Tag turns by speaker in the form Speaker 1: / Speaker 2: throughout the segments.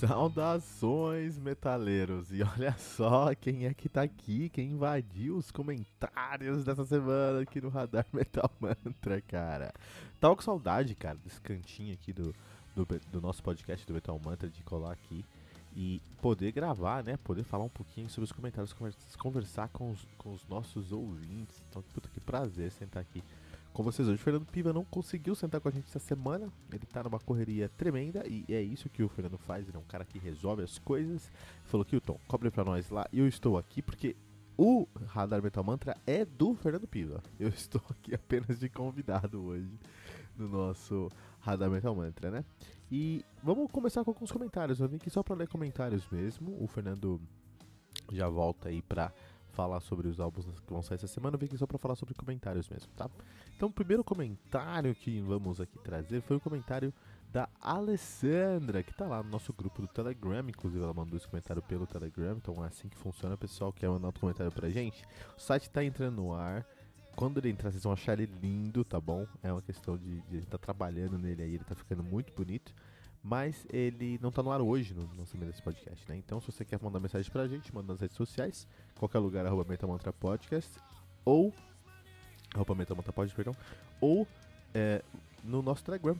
Speaker 1: Saudações, metaleiros! E olha só quem é que tá aqui, quem invadiu os comentários dessa semana aqui no Radar Metal Mantra, cara. Tava com saudade, cara, desse cantinho aqui do, do, do nosso podcast do Metal Mantra, de colar aqui e poder gravar, né? Poder falar um pouquinho sobre os comentários, conversar com os, com os nossos ouvintes. Então, puta que prazer sentar aqui com vocês hoje. O Fernando Piva não conseguiu sentar com a gente essa semana. Ele tá numa correria tremenda e é isso que o Fernando faz. Ele é um cara que resolve as coisas. Falou que o Tom cobre pra nós lá eu estou aqui porque o Radar Metal Mantra é do Fernando Piva. Eu estou aqui apenas de convidado hoje no nosso Radar Metal Mantra, né? E vamos começar com alguns comentários. Eu vim aqui só para ler comentários mesmo. O Fernando já volta aí pra falar sobre os álbuns que vão sair essa semana, eu vim aqui só pra falar sobre comentários mesmo, tá? Então, o primeiro comentário que vamos aqui trazer foi o comentário da Alessandra, que tá lá no nosso grupo do Telegram, inclusive ela mandou esse comentário pelo Telegram, então é assim que funciona, pessoal, quer mandar outro comentário pra gente. O site tá entrando no ar, quando ele entrar vocês vão achar ele lindo, tá bom? É uma questão de, de tá trabalhando nele aí, ele tá ficando muito bonito mas ele não tá no ar hoje no lançamento desse podcast, né? Então, se você quer mandar mensagem pra gente, manda nas redes sociais, qualquer lugar, arroba Metamantra Podcast, ou, arroba Metamantra Podcast, perdão, ou é, no nosso Telegram,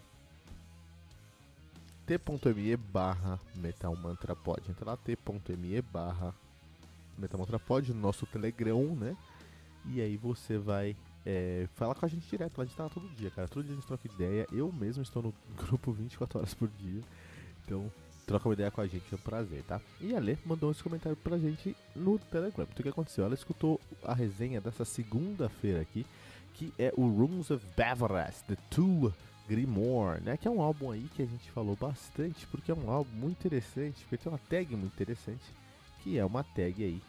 Speaker 1: t.me barra metalmantrapod. Entra lá, t.me barra metalmantrapod, no nosso Telegram, né? E aí você vai é, fala com a gente direto, a gente tá lá todo dia, cara. Todo dia a gente troca ideia. Eu mesmo estou no grupo 24 horas por dia. Então, troca uma ideia com a gente, é um prazer, tá? E a Lê mandou esse comentário pra gente no Telegram. Então, o que aconteceu? Ela escutou a resenha dessa segunda-feira aqui, que é o Rooms of Bavaras, The Two Grimoire, né? Que é um álbum aí que a gente falou bastante, porque é um álbum muito interessante, porque tem uma tag muito interessante, que é uma tag aí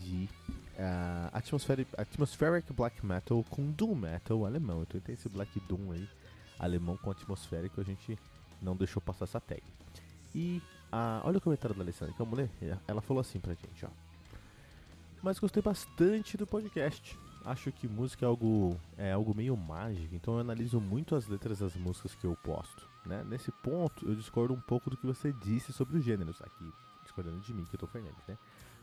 Speaker 1: de uh, atmospheric, atmospheric black metal com doom metal alemão. Então tem esse black doom aí alemão com atmosférico, a gente não deixou passar essa tag. E uh, olha o comentário da Alessandra, que mulher, ela falou assim pra gente, ó. Mas gostei bastante do podcast. Acho que música é algo, é algo meio mágico, então eu analiso muito as letras das músicas que eu posto. Né? Nesse ponto, eu discordo um pouco do que você disse sobre os gêneros. Aqui, discordando de mim, que eu tô Fernandes, né?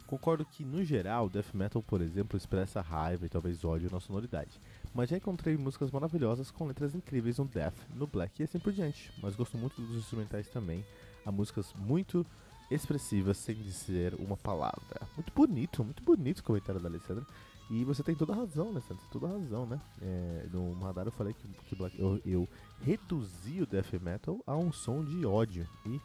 Speaker 1: Concordo que, no geral, death metal, por exemplo, expressa raiva e talvez ódio na sonoridade, mas já encontrei músicas maravilhosas com letras incríveis no death, no black e assim por diante. Mas gosto muito dos instrumentais também, há músicas muito expressivas sem dizer uma palavra. Muito bonito, muito bonito o comentário da Alessandra. E você tem toda a razão, Alessandra, tem toda a razão, né? É, no radar eu falei que, que black, eu, eu reduzi o death metal a um som de ódio e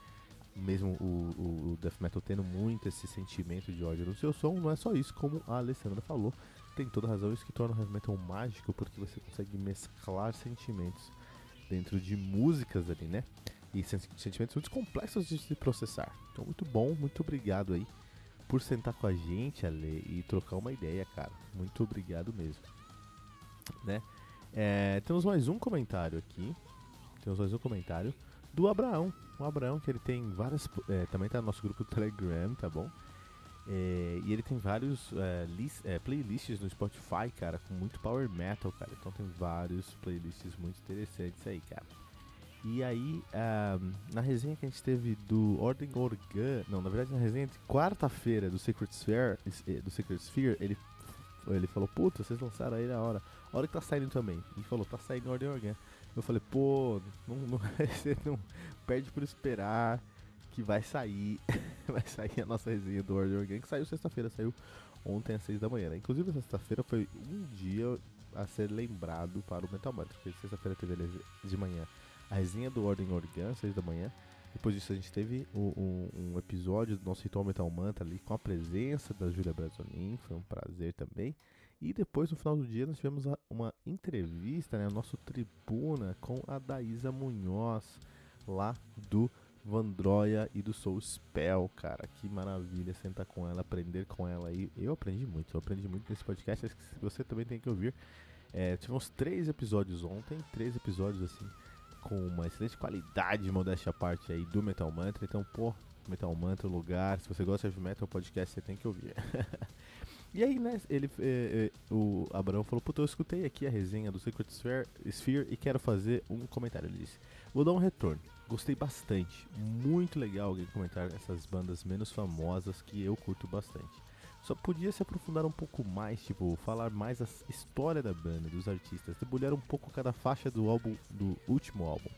Speaker 1: mesmo o, o, o, death metal tendo muito esse sentimento de ódio no seu som, não é só isso, como a Alessandra falou, tem toda razão, isso que torna o heavy metal mágico, porque você consegue mesclar sentimentos dentro de músicas ali, né? E sentimentos muito complexos de se processar. Então, muito bom, muito obrigado aí por sentar com a gente, Ale, e trocar uma ideia, cara. Muito obrigado mesmo. Né? É, temos mais um comentário aqui. Temos mais um comentário do Abraão. O Abraão, que ele tem várias. É, também tá no nosso grupo Telegram, tá bom? É, e ele tem vários é, list, é, playlists no Spotify, cara, com muito power metal, cara. Então tem vários playlists muito interessantes aí, cara. E aí, um, na resenha que a gente teve do Ordem Organ, não, na verdade na resenha de quarta-feira do Secret Sphere, eh, do Secret Sphere, ele, ele falou, puta, vocês lançaram aí na hora. A hora que tá saindo também. Ele falou, tá saindo Ordem Organ. Eu falei, pô, não, não, você não perde por esperar que vai sair. vai sair a nossa resenha do Order Game, que saiu sexta-feira, saiu ontem às 6 da manhã. Né? Inclusive, sexta-feira foi um dia a ser lembrado para o Metal Mantra, porque sexta-feira teve de manhã a resenha do Ordem Organ, às 6 da manhã. Depois disso, a gente teve um, um, episódio do nosso Ritual Metal Mantra ali com a presença da Júlia Brazonin, foi um prazer também. E depois, no final do dia, nós tivemos uma entrevista, né, nosso tribuna com a Daísa Munhoz, lá do Vandroia e do Soul Spell, cara. Que maravilha sentar com ela, aprender com ela aí. Eu aprendi muito, eu aprendi muito nesse podcast, acho que você também tem que ouvir. É, tivemos três episódios ontem, três episódios assim, com uma excelente qualidade, modéstia à parte aí, do Metal Mantra. Então, pô, Metal Mantra, lugar. Se você gosta de Metal Podcast, você tem que ouvir. E aí, né, ele, é, é, o Abraão falou, puta, eu escutei aqui a resenha do Secret Sphere, Sphere e quero fazer um comentário. Ele disse, vou dar um retorno. Gostei bastante. Muito legal alguém comentar essas bandas menos famosas que eu curto bastante. Só podia se aprofundar um pouco mais, tipo, falar mais a história da banda, dos artistas, debulhar um pouco cada faixa do álbum, do último álbum.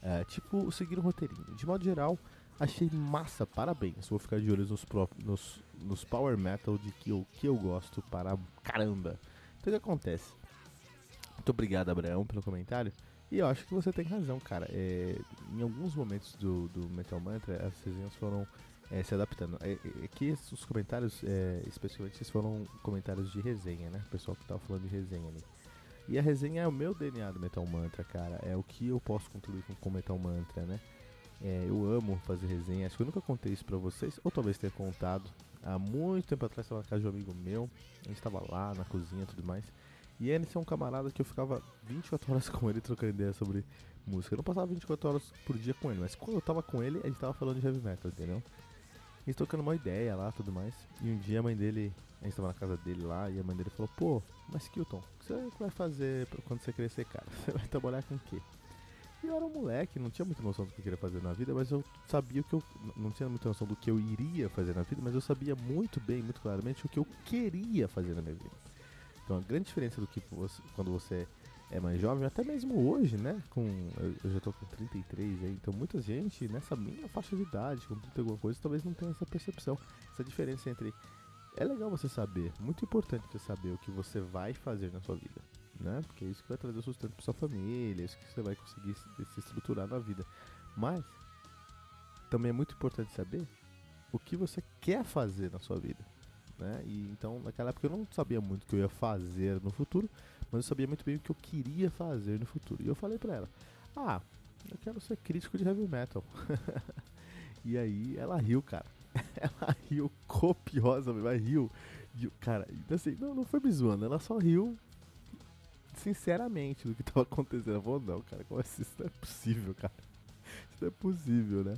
Speaker 1: É, tipo, seguir um roteirinho. De modo geral, achei massa, parabéns. Vou ficar de olho nos, nos, nos power metal de que eu, que eu gosto para caramba. Então o que acontece? Muito obrigado, Abraão, pelo comentário. E eu acho que você tem razão, cara. É, em alguns momentos do, do Metal Mantra, as resenhas foram é, se adaptando. É, é, aqui os comentários, é, especialmente, foram comentários de resenha, né? O pessoal que tava falando de resenha ali. E a resenha é o meu DNA do Metal Mantra, cara. É o que eu posso contribuir com, com o Metal Mantra, né? É, eu amo fazer resenha. Acho que eu nunca contei isso pra vocês, ou talvez tenha contado. Há muito tempo atrás, estava na casa de um amigo meu. A gente estava lá na cozinha e tudo mais. E ele é um camarada que eu ficava 24 horas com ele trocando ideia sobre música. Eu não passava 24 horas por dia com ele, mas quando eu tava com ele, a gente tava falando de heavy metal, entendeu? A gente trocando uma ideia lá tudo mais. E um dia a mãe dele, a gente tava na casa dele lá, e a mãe dele falou: Pô, mas Kilton, o que você vai fazer quando você crescer, cara? Você vai trabalhar com o quê? E eu era um moleque, não tinha muita noção do que eu queria fazer na vida, mas eu sabia o que eu. Não tinha muita noção do que eu iria fazer na vida, mas eu sabia muito bem, muito claramente o que eu queria fazer na minha vida. Então a grande diferença do que você, quando você é mais jovem, até mesmo hoje, né? Com, eu, eu já tô com 33 aí, então muita gente nessa minha faixa de idade, com 30 alguma coisa, talvez não tenha essa percepção, essa diferença entre. É legal você saber, muito importante você saber o que você vai fazer na sua vida, né? Porque é isso que vai trazer o sustento para sua família, é isso que você vai conseguir se, se estruturar na vida. Mas também é muito importante saber o que você quer fazer na sua vida né? E então naquela época eu não sabia muito o que eu ia fazer no futuro, mas eu sabia muito bem o que eu queria fazer no futuro. E eu falei pra ela: "Ah, eu quero ser crítico de heavy metal". e aí ela riu, cara. ela riu copiosa, mas riu. Cara, assim, não, não foi me zoando, ela só riu sinceramente do que tava acontecendo. Ela falou, não, cara, como assim? Isso não é possível, cara. Isso não é possível, né?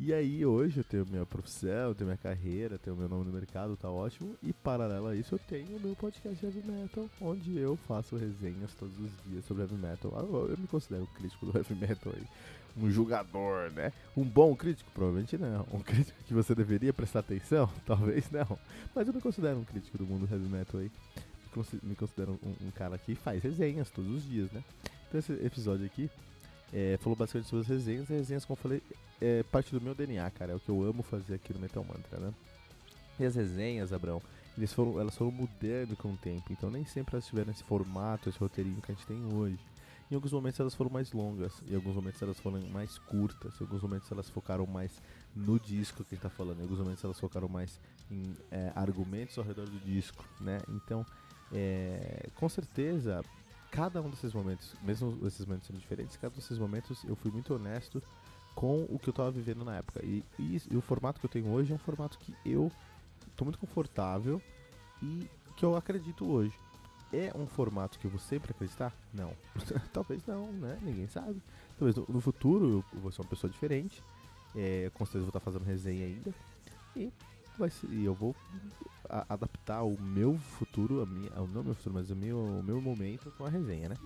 Speaker 1: E aí hoje eu tenho minha profissão, eu tenho minha carreira, tenho meu nome no mercado, tá ótimo. E paralelo a isso eu tenho o meu podcast Heavy Metal, onde eu faço resenhas todos os dias sobre Heavy Metal. Ah, eu me considero crítico do Heavy Metal aí. Um julgador, né? Um bom crítico? Provavelmente não. Um crítico que você deveria prestar atenção? Talvez não. Mas eu me considero um crítico do mundo Heavy Metal aí. Me considero um, um cara que faz resenhas todos os dias, né? Então esse episódio aqui é, falou basicamente sobre as resenhas. E resenhas, como eu falei, é parte do meu DNA, cara. É o que eu amo fazer aqui no Metal Mantra, né? E as resenhas, Abraão, eles foram, elas foram mudando com o tempo. Então nem sempre elas tiveram esse formato, esse roteirinho que a gente tem hoje. Em alguns momentos elas foram mais longas, em alguns momentos elas foram mais curtas, em alguns momentos elas focaram mais no disco que a gente tá falando, em alguns momentos elas focaram mais em é, argumentos ao redor do disco, né? Então, é, com certeza, cada um desses momentos, mesmo esses momentos sendo diferentes, cada um desses momentos eu fui muito honesto com o que eu estava vivendo na época. E, e, e, o formato que eu tenho hoje é um formato que eu estou muito confortável e que eu acredito hoje. É um formato que eu vou sempre acreditar? Não. Talvez não, né? Ninguém sabe. Talvez no, no futuro eu vou ser uma pessoa diferente. É, com certeza vou estar fazendo resenha ainda. E, vai ser, e eu vou adaptar o meu futuro, a minha, não o meu futuro, mas o meu, o meu momento com a resenha, né?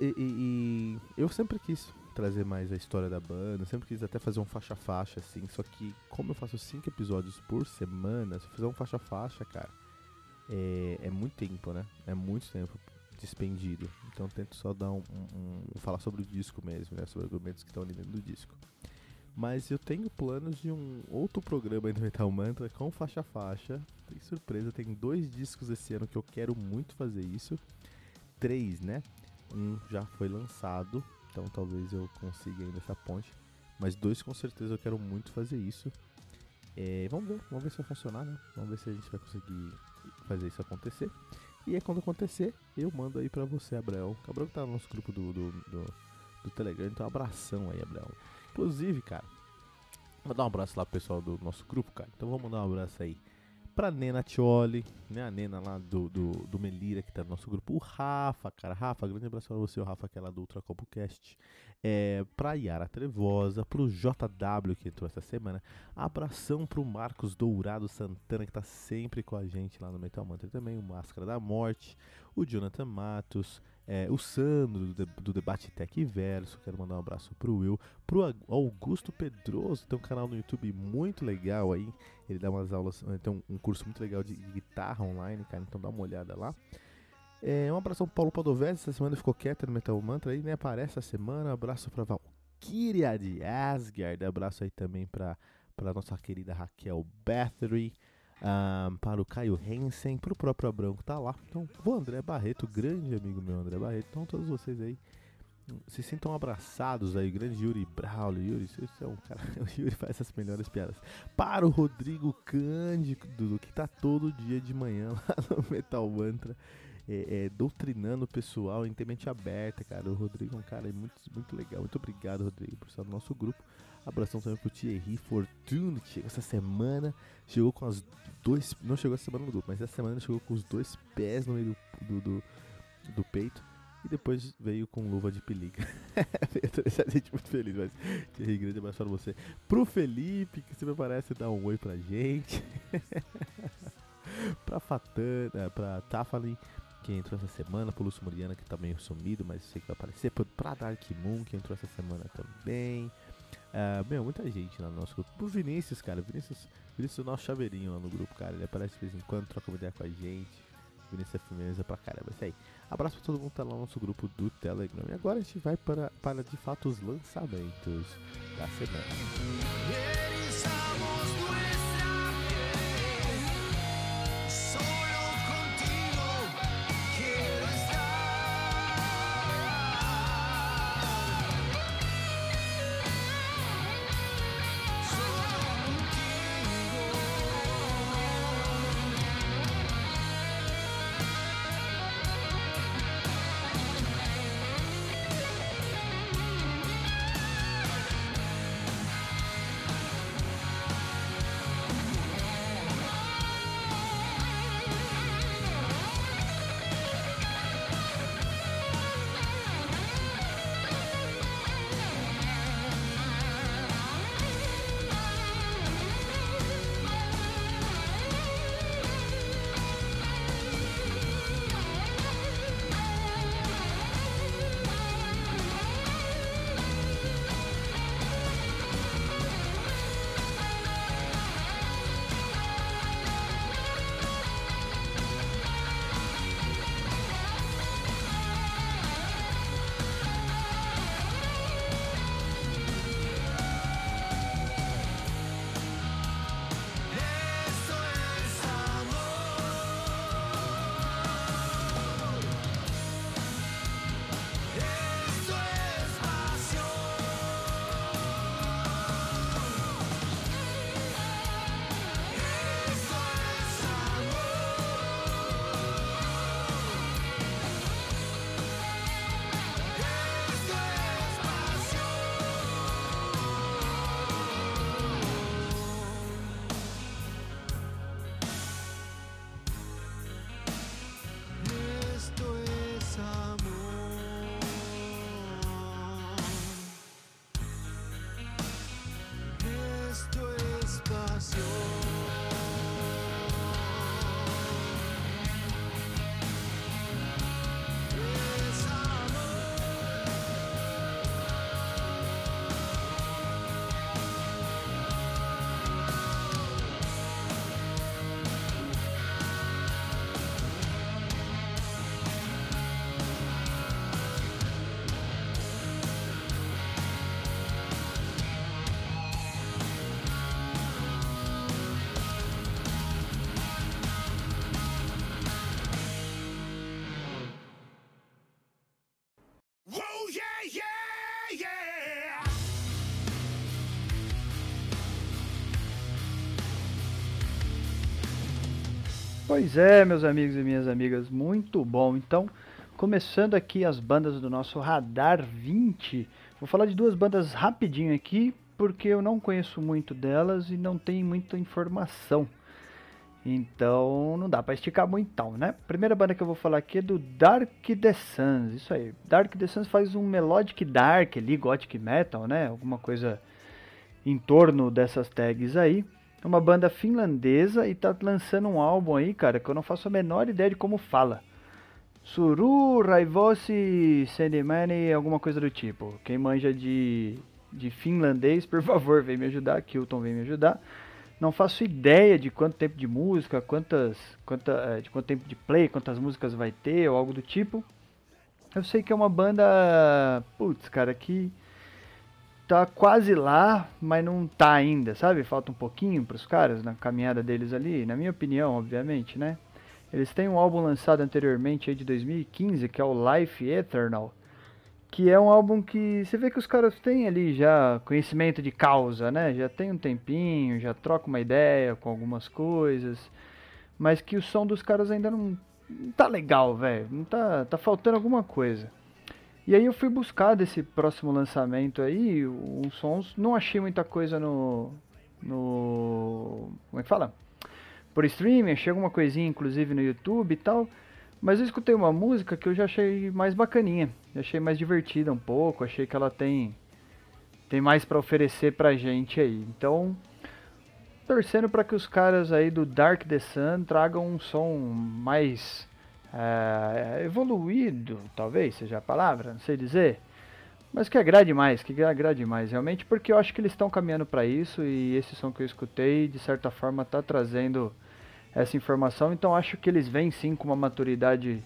Speaker 1: E, e, e, eu sempre quis trazer mais a história da banda, sempre quis até fazer um faixa-faixa, assim, só que como eu faço cinco episódios por semana, se eu fizer um faixa-faixa, cara, é, é muito tempo, né? É muito tempo despendido. Então tento só dar um, um, um, falar sobre o disco mesmo, né? Sobre argumentos que estão ali dentro do disco. Mas eu tenho planos de um outro programa do Metal Mantra com faixa faixa. Tem surpresa, tem dois discos esse ano que eu quero muito fazer isso. Três, né? Um já foi lançado, então talvez eu consiga ainda essa ponte. Mas dois com certeza eu quero muito fazer isso. É, vamos ver, vamos ver se vai funcionar, né? Vamos ver se a gente vai conseguir fazer isso acontecer. E aí quando acontecer, eu mando aí pra você, Abraão. O Abraão que tá no nosso grupo do, do, do, do Telegram, então abração aí, Abraão. Inclusive, cara, vou dar um abraço lá pro pessoal do nosso grupo, cara. Então vamos mandar um abraço aí pra Nena Tioli, né? A Nena lá do, do, do Melira, que tá no nosso grupo. O Rafa, cara. Rafa, grande abraço pra você, o Rafa, que é lá do Ultra Cast. É, pra Yara Trevosa, pro JW, que entrou essa semana. Abração pro Marcos Dourado Santana, que tá sempre com a gente lá no Metal Mantra também. O Máscara da Morte, o Jonathan Matos, é, o Sandro do, do, Debate Tech Verso, quero mandar um abraço pro Will, pro Augusto Pedroso, tem um canal no YouTube muito legal aí, ele dá umas aulas, eh, tem um, um curso muito legal de, guitarra online, cara, então dá uma olhada lá. É, um abraço pro Paulo Padovese, essa semana ficou quieto no Metal Mantra aí, né, aparece essa semana, um abraço pra Valkyria de Asgard, abraço aí também pra, pra nossa querida Raquel Bathory, um, para o Caio Hensen, para o próprio Abrão que tá lá. Então, o André Barreto, grande amigo meu André Barreto. Então, todos vocês aí se sintam abraçados aí, grande Yuri Braulio. Yuri, você é um cara. O Yuri faz essas melhores piadas. Para o Rodrigo Cândido, que tá todo dia de manhã lá no Metal Mantra. É, é, doutrinando o pessoal em mente aberta, cara. O Rodrigo é um cara muito, muito legal. Muito obrigado, Rodrigo, por estar no nosso grupo. Abração também pro Thierry Fortune, que chegou essa semana. Chegou com as dois. Não chegou essa semana no grupo, mas essa semana chegou com os dois pés no meio do, do, do, do peito. E depois veio com luva de pelica. veio deixar a gente muito feliz, mas Thierry, grande abraço pra você. Pro Felipe, que sempre aparece dar um oi pra gente. pra Fatana, pra Tafalin, que entrou essa semana, pro Lúcio Muriana, que tá meio sumido, mas sei que vai aparecer. Pra Dark Moon, que entrou essa semana também. Uh, meu, muita gente lá no nosso grupo. Pro Vinícius, cara. Vinícius, Vinícius é o nosso chaveirinho lá no grupo, cara. Ele aparece de vez em quando, troca uma ideia com a gente. Vinícius é firmeza pra caramba. É isso aí. Abraço pra todo mundo que tá lá no nosso grupo do Telegram. E agora a gente vai para, para de fato os lançamentos da semana.
Speaker 2: Pois é, meus amigos e minhas amigas, muito bom. Então, começando aqui as bandas do nosso Radar 20, vou falar de duas bandas rapidinho aqui, porque eu não conheço muito delas e não tenho muita informação. Então não dá pra esticar muito então, né? Primeira banda que eu vou falar aqui é do Dark The Suns, isso aí. Dark The Suns faz um melodic dark ali, gothic metal, né? Alguma coisa em torno dessas tags aí. É uma banda finlandesa e tá lançando um álbum aí, cara, que eu não faço a menor ideia de como fala. Suru Raivosi Sendemani, alguma coisa do tipo. Quem manja de, de finlandês, por favor, vem me ajudar. Kilton vem me ajudar. Não faço ideia de quanto tempo de música, quantas, quanta, é, de quanto tempo de play, quantas músicas vai ter ou algo do tipo. Eu sei que é uma banda, putz, cara, que tá quase lá, mas não tá ainda, sabe? Falta um pouquinho para os caras na caminhada deles ali, na minha opinião, obviamente, né? Eles têm um álbum lançado anteriormente aí de 2015, que é o Life Eternal, que é um álbum que você vê que os caras têm ali já conhecimento de causa, né? Já tem um tempinho, já troca uma ideia com algumas coisas, mas que o som dos caras ainda não, não tá legal, velho. Não tá, tá faltando alguma coisa. E aí eu fui buscar desse próximo lançamento aí uns sons, não achei muita coisa no no como é que fala? Por streaming, achei alguma coisinha inclusive no YouTube e tal. Mas eu escutei uma música que eu já achei mais bacaninha. Achei mais divertida um pouco. Achei que ela tem tem mais para oferecer pra gente aí. Então, torcendo para que os caras aí do Dark The Sun tragam um som mais é, evoluído, talvez seja a palavra, não sei dizer. Mas que agrade mais, que agrade mais realmente, porque eu acho que eles estão caminhando para isso e esse som que eu escutei, de certa forma, está trazendo essa informação. Então acho que eles vêm sim com uma maturidade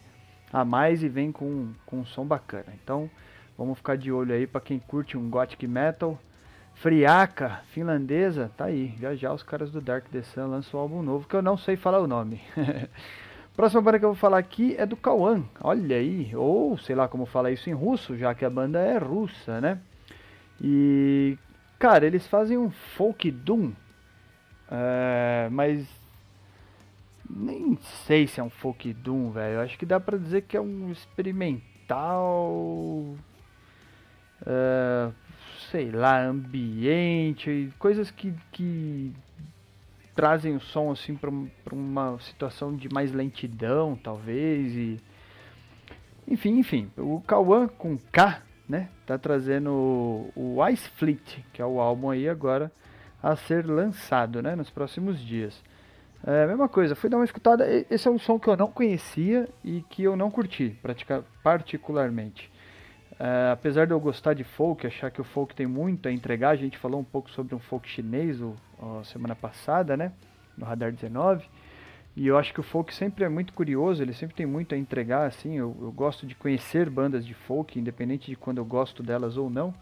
Speaker 2: a mais e vêm com, com um som bacana. Então vamos ficar de olho aí para quem curte um gothic metal. Friaca, finlandesa, tá aí. Já já os caras do Dark The Sun lançam um álbum novo que eu não sei falar o nome. Próxima banda que eu vou falar aqui é do Kawan. Olha aí, ou sei lá como falar isso em russo, já que a banda é russa, né? E cara, eles fazem um folk doom, é, mas nem sei se é um folk doom, velho. Acho que dá pra dizer que é um experimental. Uh, sei lá, ambiente, coisas que, que trazem o som assim pra uma situação de mais lentidão, talvez. E... Enfim, enfim. O Kawan com K, né? Tá trazendo o, o Ice Fleet, que é o álbum aí agora a ser lançado, né? Nos próximos dias. É, mesma coisa, fui dar uma escutada. Esse é um som que eu não conhecia e que eu não curti particularmente. É, apesar de eu gostar de folk, achar que o folk tem muito a entregar, a gente falou um pouco sobre um folk chinês o, a semana passada, né? No Radar 19. E eu acho que o folk sempre é muito curioso, ele sempre tem muito a entregar, assim. Eu, eu gosto de conhecer bandas de folk, independente de quando eu gosto delas ou não.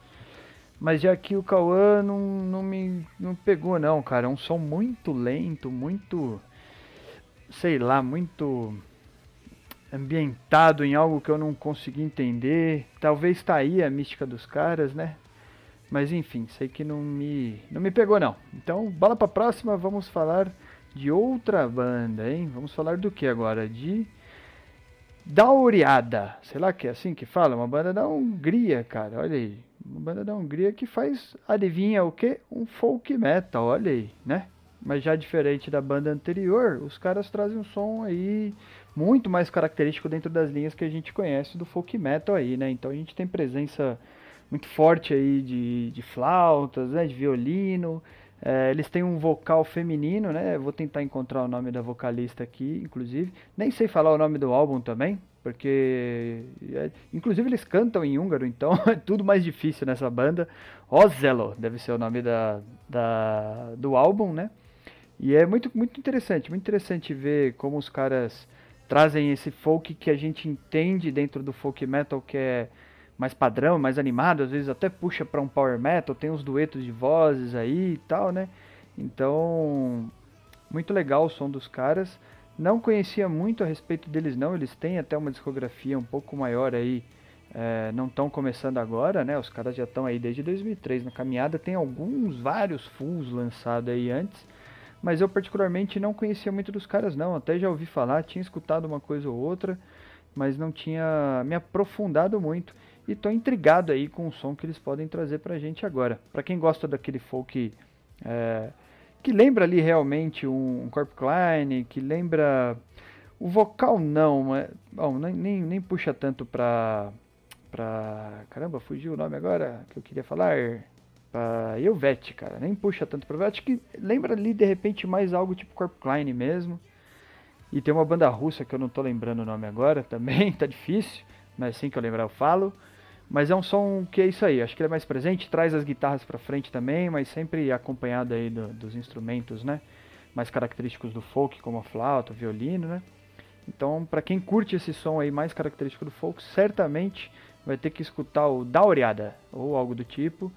Speaker 2: Mas já que o Cauã não, não me não pegou não, cara. É um som muito lento, muito. Sei lá, muito ambientado em algo que eu não consegui entender. Talvez tá aí a mística dos caras, né? Mas enfim, sei que não me não me pegou não. Então, bola pra próxima, vamos falar de outra banda, hein? Vamos falar do que agora? De Dauriada. Sei lá que é assim que fala, uma banda da Hungria, cara. Olha aí. Uma banda da Hungria que faz, adivinha o que? Um folk metal, olha aí, né? Mas já diferente da banda anterior, os caras trazem um som aí muito mais característico dentro das linhas que a gente conhece do folk metal aí, né? Então a gente tem presença muito forte aí de, de flautas, né? De violino. É, eles têm um vocal feminino, né? Vou tentar encontrar o nome da vocalista aqui, inclusive. Nem sei falar o nome do álbum também, porque é, inclusive eles cantam em húngaro, então é tudo mais difícil nessa banda. Ozelo deve ser o nome da, da, do álbum, né? E é muito, muito interessante, muito interessante ver como os caras trazem esse folk que a gente entende dentro do folk metal, que é mais padrão, mais animado, às vezes até puxa para um power metal, tem uns duetos de vozes aí e tal, né? Então, muito legal o som dos caras. Não conhecia muito a respeito deles não, eles têm até uma discografia um pouco maior aí, é, não estão começando agora, né? Os caras já estão aí desde 2003 na caminhada, tem alguns, vários fulls lançados aí antes, mas eu particularmente não conhecia muito dos caras não, até já ouvi falar, tinha escutado uma coisa ou outra, mas não tinha me aprofundado muito. E tô intrigado aí com o som que eles podem trazer pra gente agora. Pra quem gosta daquele folk é, que lembra ali realmente um, um Corp Klein, que lembra. O vocal não, mas. Bom, nem, nem, nem puxa tanto pra. pra. Caramba, fugiu o nome agora que eu queria falar. Pra Elvete, cara. Nem puxa tanto pra. Acho que lembra ali de repente mais algo tipo Corp Klein mesmo. E tem uma banda russa que eu não tô lembrando o nome agora também, tá difícil, mas assim que eu lembrar eu falo. Mas é um som que é isso aí, acho que ele é mais presente, traz as guitarras para frente também, mas sempre acompanhado aí do, dos instrumentos, né? Mais característicos do folk, como a flauta, o violino, né? Então, para quem curte esse som aí mais característico do folk, certamente vai ter que escutar o Daureada ou algo do tipo,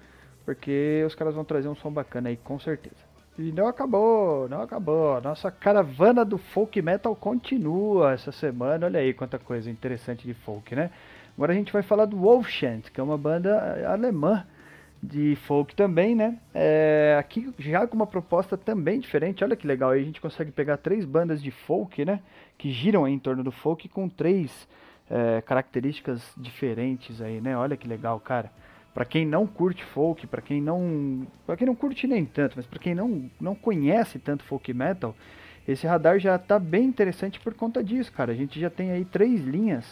Speaker 2: porque os caras vão trazer um som bacana aí, com certeza. E não acabou, não acabou. Nossa caravana do folk metal continua essa semana. Olha aí quanta coisa interessante de folk, né? Agora a gente vai falar do Wolfchant, que é uma banda alemã de folk também, né? É, aqui já com uma proposta também diferente. Olha que legal, aí a gente consegue pegar três bandas de folk, né? Que giram em torno do folk com três é, características diferentes aí, né? Olha que legal, cara. Para quem não curte folk, para quem não, para quem não curte nem tanto, mas para quem não não conhece tanto folk metal, esse radar já tá bem interessante por conta disso, cara. A gente já tem aí três linhas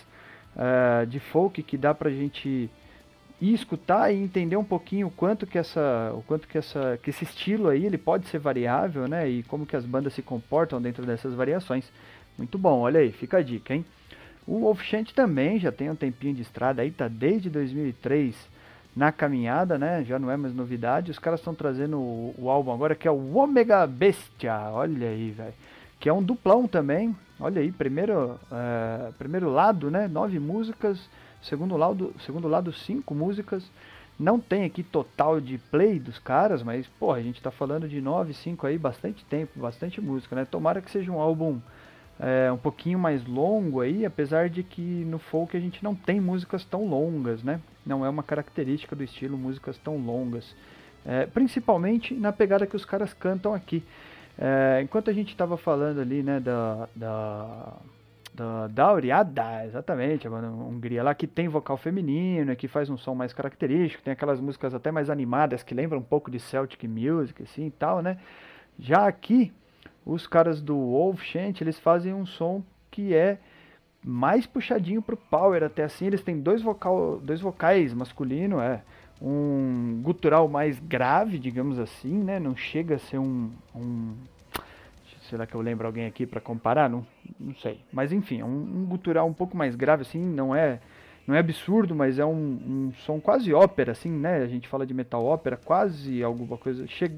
Speaker 2: uh, de folk que dá pra gente ir escutar e entender um pouquinho o quanto que essa o quanto que essa que esse estilo aí ele pode ser variável né? E como que as bandas se comportam dentro dessas variações. Muito bom olha aí fica a dica hein? O Wolfchant também já tem um tempinho de estrada aí tá desde 2003 na caminhada né já não é mais novidade os caras estão trazendo o, o, álbum agora que é o Omega Bestia olha aí velho que é um duplão também Olha aí, primeiro, uh, primeiro lado, né? Nove músicas. Segundo lado, segundo lado, cinco músicas. Não tem aqui total de play dos caras, mas, pô, a gente tá falando de nove, cinco aí, bastante tempo, bastante música, né? Tomara que seja um álbum é, um pouquinho mais longo aí, apesar de que no folk a gente não tem músicas tão longas, né? Não é uma característica do estilo músicas tão longas. É, principalmente na pegada que os caras cantam aqui. É, enquanto a gente estava falando ali, né, da, da, da, exatamente, a Hungria lá, que tem vocal feminino, que faz um som mais característico, tem aquelas músicas até mais animadas, que lembram um pouco de Celtic Music, assim, e tal, né. Já aqui, os caras do Wolf Chant, eles fazem um som que é mais puxadinho pro power, até assim, eles têm dois, vocal, dois vocais masculino, é, um gutural mais grave, digamos assim, né? Não chega a ser um, um será que eu lembro alguém aqui para comparar? Não, não sei. Mas enfim, é um, um, gutural um pouco mais grave, assim, não é não é absurdo, mas é um, um, som quase ópera, assim, né? A gente fala de metal ópera, quase alguma coisa. Chega...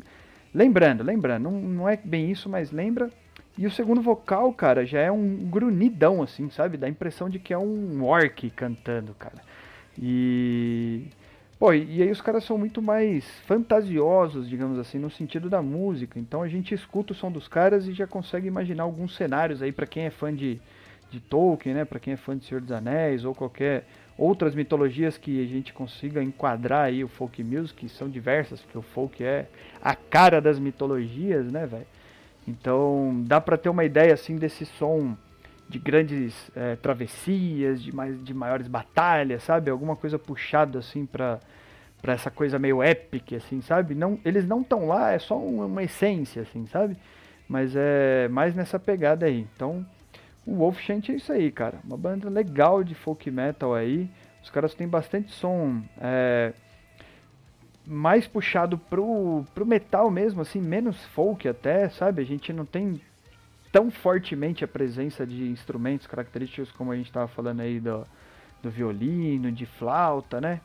Speaker 2: Lembrando, lembrando, não, não é bem isso, mas lembra. E o segundo vocal, cara, já é um grunidão, assim, sabe? Dá a impressão de que é um orc cantando, cara. E Pô, e aí os caras são muito mais fantasiosos, digamos assim, no sentido da música. Então a gente escuta o som dos caras e já consegue imaginar alguns cenários aí para quem é fã de, de Tolkien, né, para quem é fã de Senhor dos Anéis ou qualquer outras mitologias que a gente consiga enquadrar aí o folk music, são diversas, porque o folk é a cara das mitologias, né, velho? Então, dá para ter uma ideia assim desse som de grandes é, travessias, de, mais, de maiores batalhas, sabe? Alguma coisa puxada assim para para essa coisa meio épica, assim, sabe? Não, eles não estão lá, é só uma, essência, assim, sabe? Mas é mais nessa pegada aí. Então, o Wolf Chant é isso aí, cara. Uma banda legal de folk metal aí. Os caras têm bastante som é, mais puxado pro, pro metal mesmo, assim, menos folk até, sabe? A gente não tem tão fortemente a presença de instrumentos característicos como a gente estava falando aí do, do violino, de flauta, né?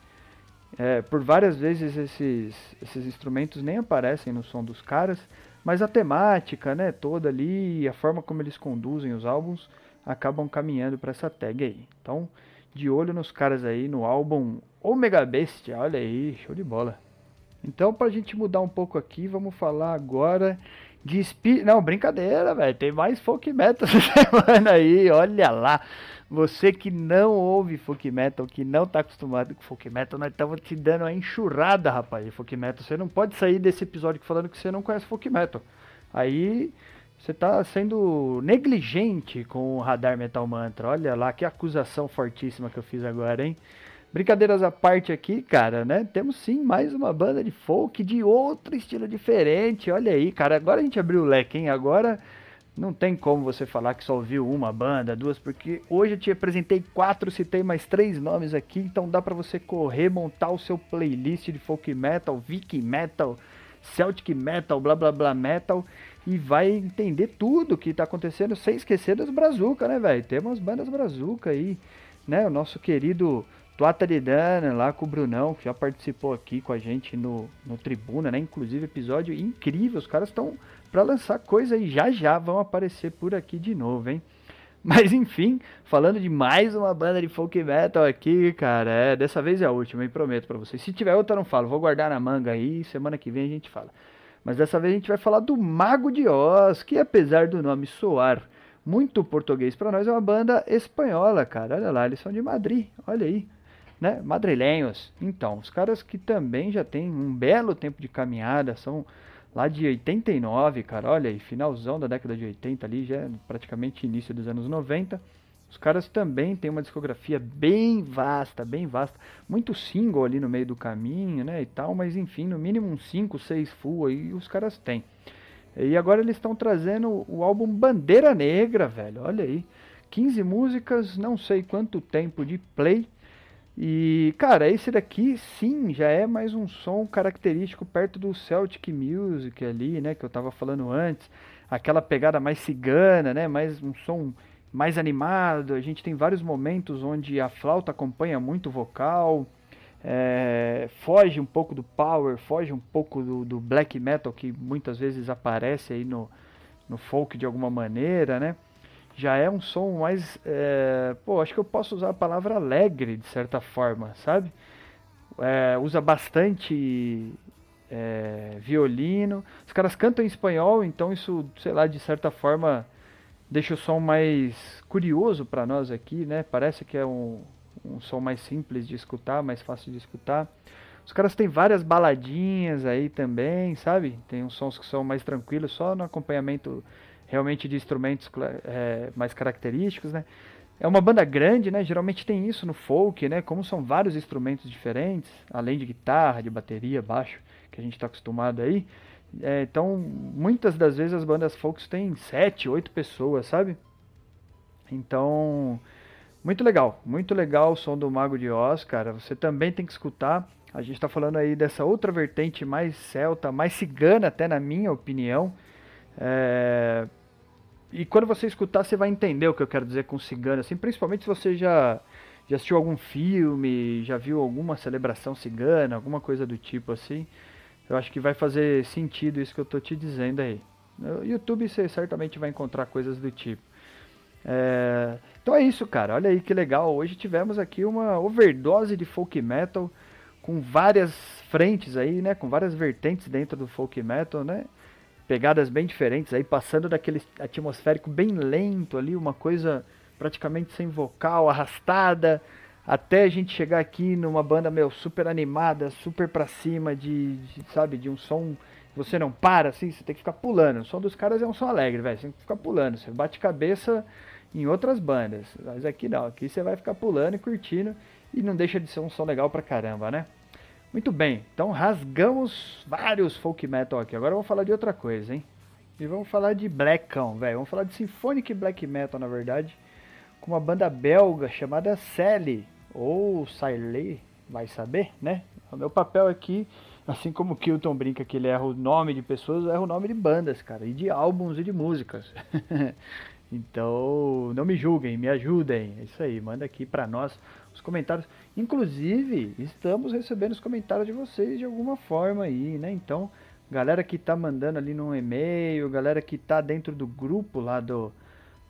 Speaker 2: É, por várias vezes esses, esses instrumentos nem aparecem no som dos caras, mas a temática, né, toda ali, a forma como eles conduzem os álbuns, acabam caminhando para essa tag aí. Então, de olho nos caras aí no álbum Omega Bestia, olha aí, show de bola. Então, para a gente mudar um pouco aqui, vamos falar agora de espírito. Não, brincadeira, velho. Tem mais folk metal essa semana aí, olha lá. Você que não ouve folk metal, que não tá acostumado com folk metal, nós estamos te dando uma enxurrada, rapaz, de folk metal. Você não pode sair desse episódio falando que você não conhece folk metal. Aí você tá sendo negligente com o Radar Metal Mantra. Olha lá que acusação fortíssima que eu fiz agora, hein? Brincadeiras à parte aqui, cara, né? Temos sim mais uma banda de folk de outro estilo diferente. Olha aí, cara. Agora a gente abriu o leque, hein? Agora não tem como você falar que só ouviu uma banda, duas, porque hoje eu te apresentei quatro, citei mais três nomes aqui, então dá para você correr, montar o seu playlist de folk metal, viking metal, celtic metal, blá blá blá metal e vai entender tudo que tá acontecendo sem esquecer das brazucas, né, velho? Temos bandas brazuca aí, né? O nosso querido Tuata de Dana, lá com o Brunão, que já participou aqui com a gente no, no Tribuna, né? Inclusive, episódio incrível. Os caras estão para lançar coisa e já já vão aparecer por aqui de novo, hein? Mas enfim, falando de mais uma banda de folk metal aqui, cara, é, dessa vez é a última, eu prometo para vocês. Se tiver outra, eu não falo, vou guardar na manga aí, semana que vem a gente fala. Mas dessa vez a gente vai falar do Mago de Oz, que apesar do nome soar muito português para nós, é uma banda espanhola, cara. Olha lá, eles são de Madrid, olha aí né? Madrilenhos. Então, os caras que também já têm um belo tempo de caminhada, são lá de 89, cara, olha aí, finalzão da década de 80 ali, já é praticamente início dos anos 90. Os caras também têm uma discografia bem vasta, bem vasta. Muito single ali no meio do caminho, né, e tal, mas enfim, no mínimo uns 5, 6 full aí os caras têm. E agora eles estão trazendo o álbum Bandeira Negra, velho, olha aí. 15 músicas, não sei quanto tempo de play. E, cara, esse daqui sim já é mais um som característico perto do Celtic Music ali, né, que eu tava falando antes. Aquela pegada mais cigana, né, mais um som mais animado. A gente tem vários momentos onde a flauta acompanha muito o vocal. É, foge um pouco do power, foge um pouco do, do, black metal que muitas vezes aparece aí no, no folk de alguma maneira, né? Já é um som mais. É, pô, acho que eu posso usar a palavra alegre de certa forma, sabe? É, usa bastante é, violino. Os caras cantam em espanhol, então isso, sei lá, de certa forma deixa o som mais curioso para nós aqui, né? Parece que é um, um som mais simples de escutar, mais fácil de escutar. Os caras têm várias baladinhas aí também, sabe? Tem uns sons que são mais tranquilos, só no acompanhamento realmente de instrumentos é, mais característicos, né? É uma banda grande, né? Geralmente tem isso no folk, né? Como são vários instrumentos diferentes, além de guitarra, de bateria, baixo, que a gente está acostumado aí. É, então, muitas das vezes as bandas folk têm sete, oito pessoas, sabe? Então, muito legal, muito legal o som do Mago de Oz, cara. Você também tem que escutar. A gente está falando aí dessa outra vertente mais celta, mais cigana, até na minha opinião. É, e quando você escutar, você vai entender o que eu quero dizer com cigano, assim, principalmente se você já, já assistiu algum filme, já viu alguma celebração cigana, alguma coisa do tipo assim. Eu acho que vai fazer sentido isso que eu tô te dizendo aí. No YouTube você certamente vai encontrar coisas do tipo. É... Então é isso, cara. Olha aí que legal. Hoje tivemos aqui uma overdose de folk metal com várias frentes aí, né? Com várias vertentes dentro do folk metal, né? Pegadas bem diferentes, aí passando daquele atmosférico bem lento ali, uma coisa praticamente sem vocal, arrastada, até a gente chegar aqui numa banda meu super animada, super pra cima de, de sabe, de um som você não para assim, você tem que ficar pulando. O som dos caras é um som alegre, velho, você tem que ficar pulando, você bate cabeça em outras bandas, mas aqui não, aqui você vai ficar pulando e curtindo e não deixa de ser um som legal pra caramba, né? Muito bem, então rasgamos vários folk metal aqui. Agora vamos falar de outra coisa, hein? E vamos falar de blackão, velho. Vamos falar de symphonic black metal, na verdade, com uma banda belga chamada Sally ou Siley, vai saber, né? O meu papel aqui, assim como o Kilton brinca que ele erra o nome de pessoas, eu erro o nome de bandas, cara, e de álbuns e de músicas. então, não me julguem, me ajudem. É isso aí, manda aqui para nós os comentários. Inclusive, estamos recebendo os comentários de vocês de alguma forma aí, né? Então, galera que tá mandando ali no e-mail, galera que tá dentro do grupo lá do,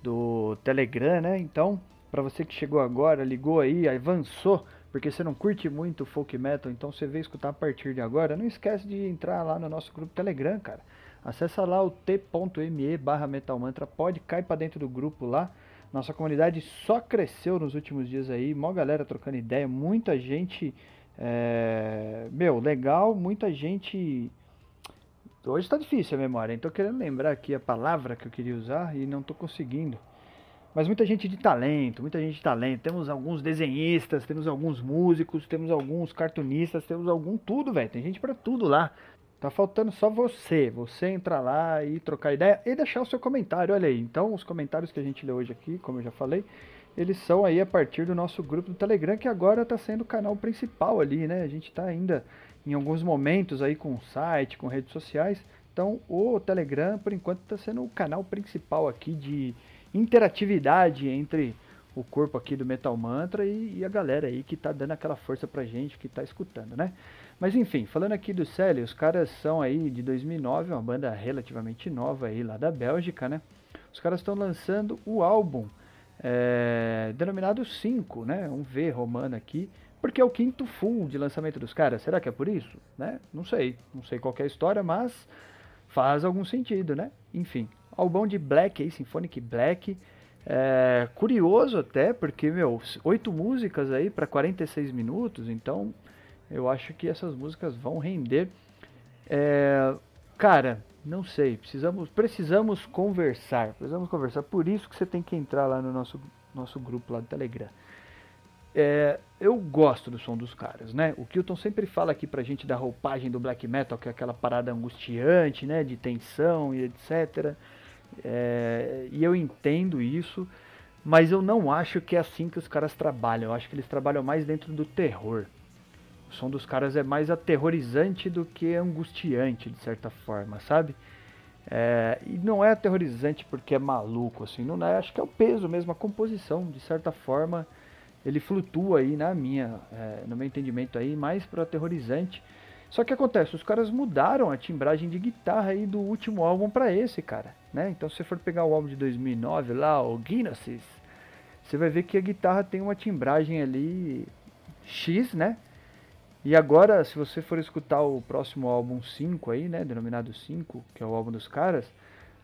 Speaker 2: do Telegram, né? Então, para você que chegou agora, ligou aí, avançou, porque você não curte muito folk metal, então você veio escutar a partir de agora, não esquece de entrar lá no nosso grupo Telegram, cara. Acessa lá o t.me barra metalmantra, pode cair para dentro do grupo lá nossa comunidade só cresceu nos últimos dias aí, mó galera trocando ideia, muita gente. É... Meu, legal, muita gente. Hoje está difícil a memória, então querendo lembrar aqui a palavra que eu queria usar e não estou conseguindo. mas muita gente de talento, muita gente de talento. Temos alguns desenhistas, temos alguns músicos, temos alguns cartunistas, temos algum tudo, velho. Tem gente para tudo lá. Tá faltando só você, você entrar lá e trocar ideia e deixar o seu comentário. Olha aí. Então, os comentários que a gente lê hoje aqui, como eu já falei, eles são aí a partir do nosso grupo do Telegram, que agora está sendo o canal principal ali, né? A gente está ainda em alguns momentos aí com o site, com redes sociais. Então, o Telegram, por enquanto, está sendo o canal principal aqui de interatividade entre o corpo aqui do Metal Mantra e, e a galera aí que tá dando aquela força pra gente, que tá escutando, né? Mas enfim, falando aqui do Celi, os caras são aí de 2009, uma banda relativamente nova aí lá da Bélgica, né? Os caras estão lançando o álbum é, denominado 5, né? Um V romano aqui, porque é o quinto full de lançamento dos caras. Será que é por isso? Né? Não sei, não sei qual é a história, mas faz algum sentido, né? Enfim, Albão de Black aí, Symphonic Black. É, curioso até, porque, meu, oito músicas aí para 46 minutos, então eu acho que essas músicas vão render. É, cara, não sei, precisamos, precisamos conversar, precisamos conversar, por isso que você tem que entrar lá no nosso, nosso grupo lá do Telegram. É, eu gosto do som dos caras, né? O Kilton sempre fala aqui pra gente da roupagem do black metal, que é aquela parada angustiante, né? De tensão e etc. É, e eu entendo isso, mas eu não acho que é assim que os caras trabalham. Eu acho que eles trabalham mais dentro do terror. O som dos caras é mais aterrorizante do que angustiante, de certa forma, sabe? É, e não é aterrorizante porque é maluco, assim, não é, acho que é o peso mesmo, a composição, de certa forma, ele flutua aí na minha, é, no meu entendimento aí, mais pro aterrorizante. Só que acontece, os caras mudaram a timbragem de guitarra aí do último álbum para esse, cara, né? Então se você for pegar o álbum de 2009 lá, o Genesis, você vai ver que a guitarra tem uma timbragem ali X, né? E agora, se você for escutar o próximo álbum 5 aí, né, denominado 5, que é o álbum dos caras,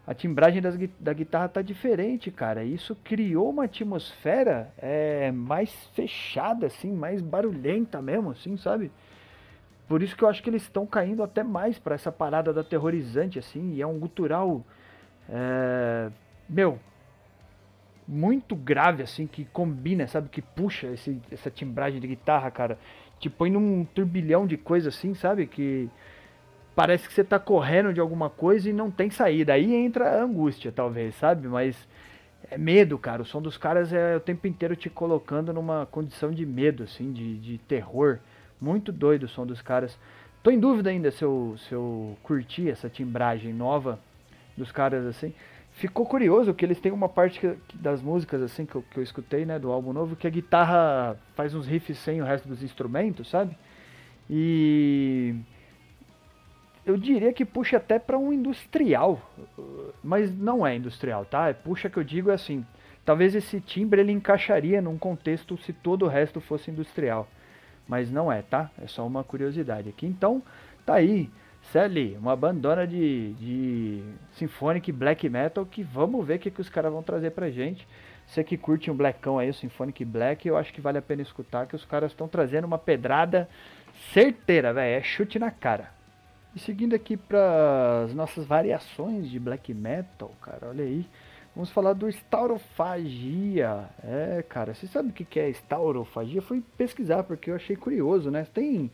Speaker 2: a timbragem das, da guitarra tá diferente, cara. Isso criou uma atmosfera é, mais fechada, assim, mais barulhenta mesmo, assim, sabe? Por isso que eu acho que eles estão caindo até mais para essa parada da terrorizante, assim, e é um gutural, é, meu, muito grave, assim, que combina, sabe? Que puxa esse, essa timbragem de guitarra, cara. Te põe num turbilhão de coisa assim, sabe? Que parece que você tá correndo de alguma coisa e não tem saída. Aí entra a angústia, talvez, sabe? Mas é medo, cara. O som dos caras é o tempo inteiro te colocando numa condição de medo, assim, de, de terror. Muito doido o som dos caras. Tô em dúvida ainda se eu, se eu curti essa timbragem nova dos caras, assim. Ficou curioso que eles têm uma parte que, das músicas, assim, que eu, que eu escutei, né, do álbum novo, que a guitarra faz uns riffs sem o resto dos instrumentos, sabe? E eu diria que puxa até para um industrial, mas não é industrial, tá? É puxa que eu digo é assim, talvez esse timbre ele encaixaria num contexto se todo o resto fosse industrial, mas não é, tá? É só uma curiosidade aqui. Então, tá aí, Sally, uma bandona de, de symphonic black metal que vamos ver o que, que os caras vão trazer pra gente. Você que curte um blackão aí, o Symphonic Black, eu acho que vale a pena escutar, que os caras estão trazendo uma pedrada certeira, velho. É chute na cara. E seguindo aqui para as nossas variações de black metal, cara, olha aí. Vamos falar do Staurofagia. É, cara, você sabe o que é Staurofagia? Eu fui pesquisar porque eu achei curioso, né? Tem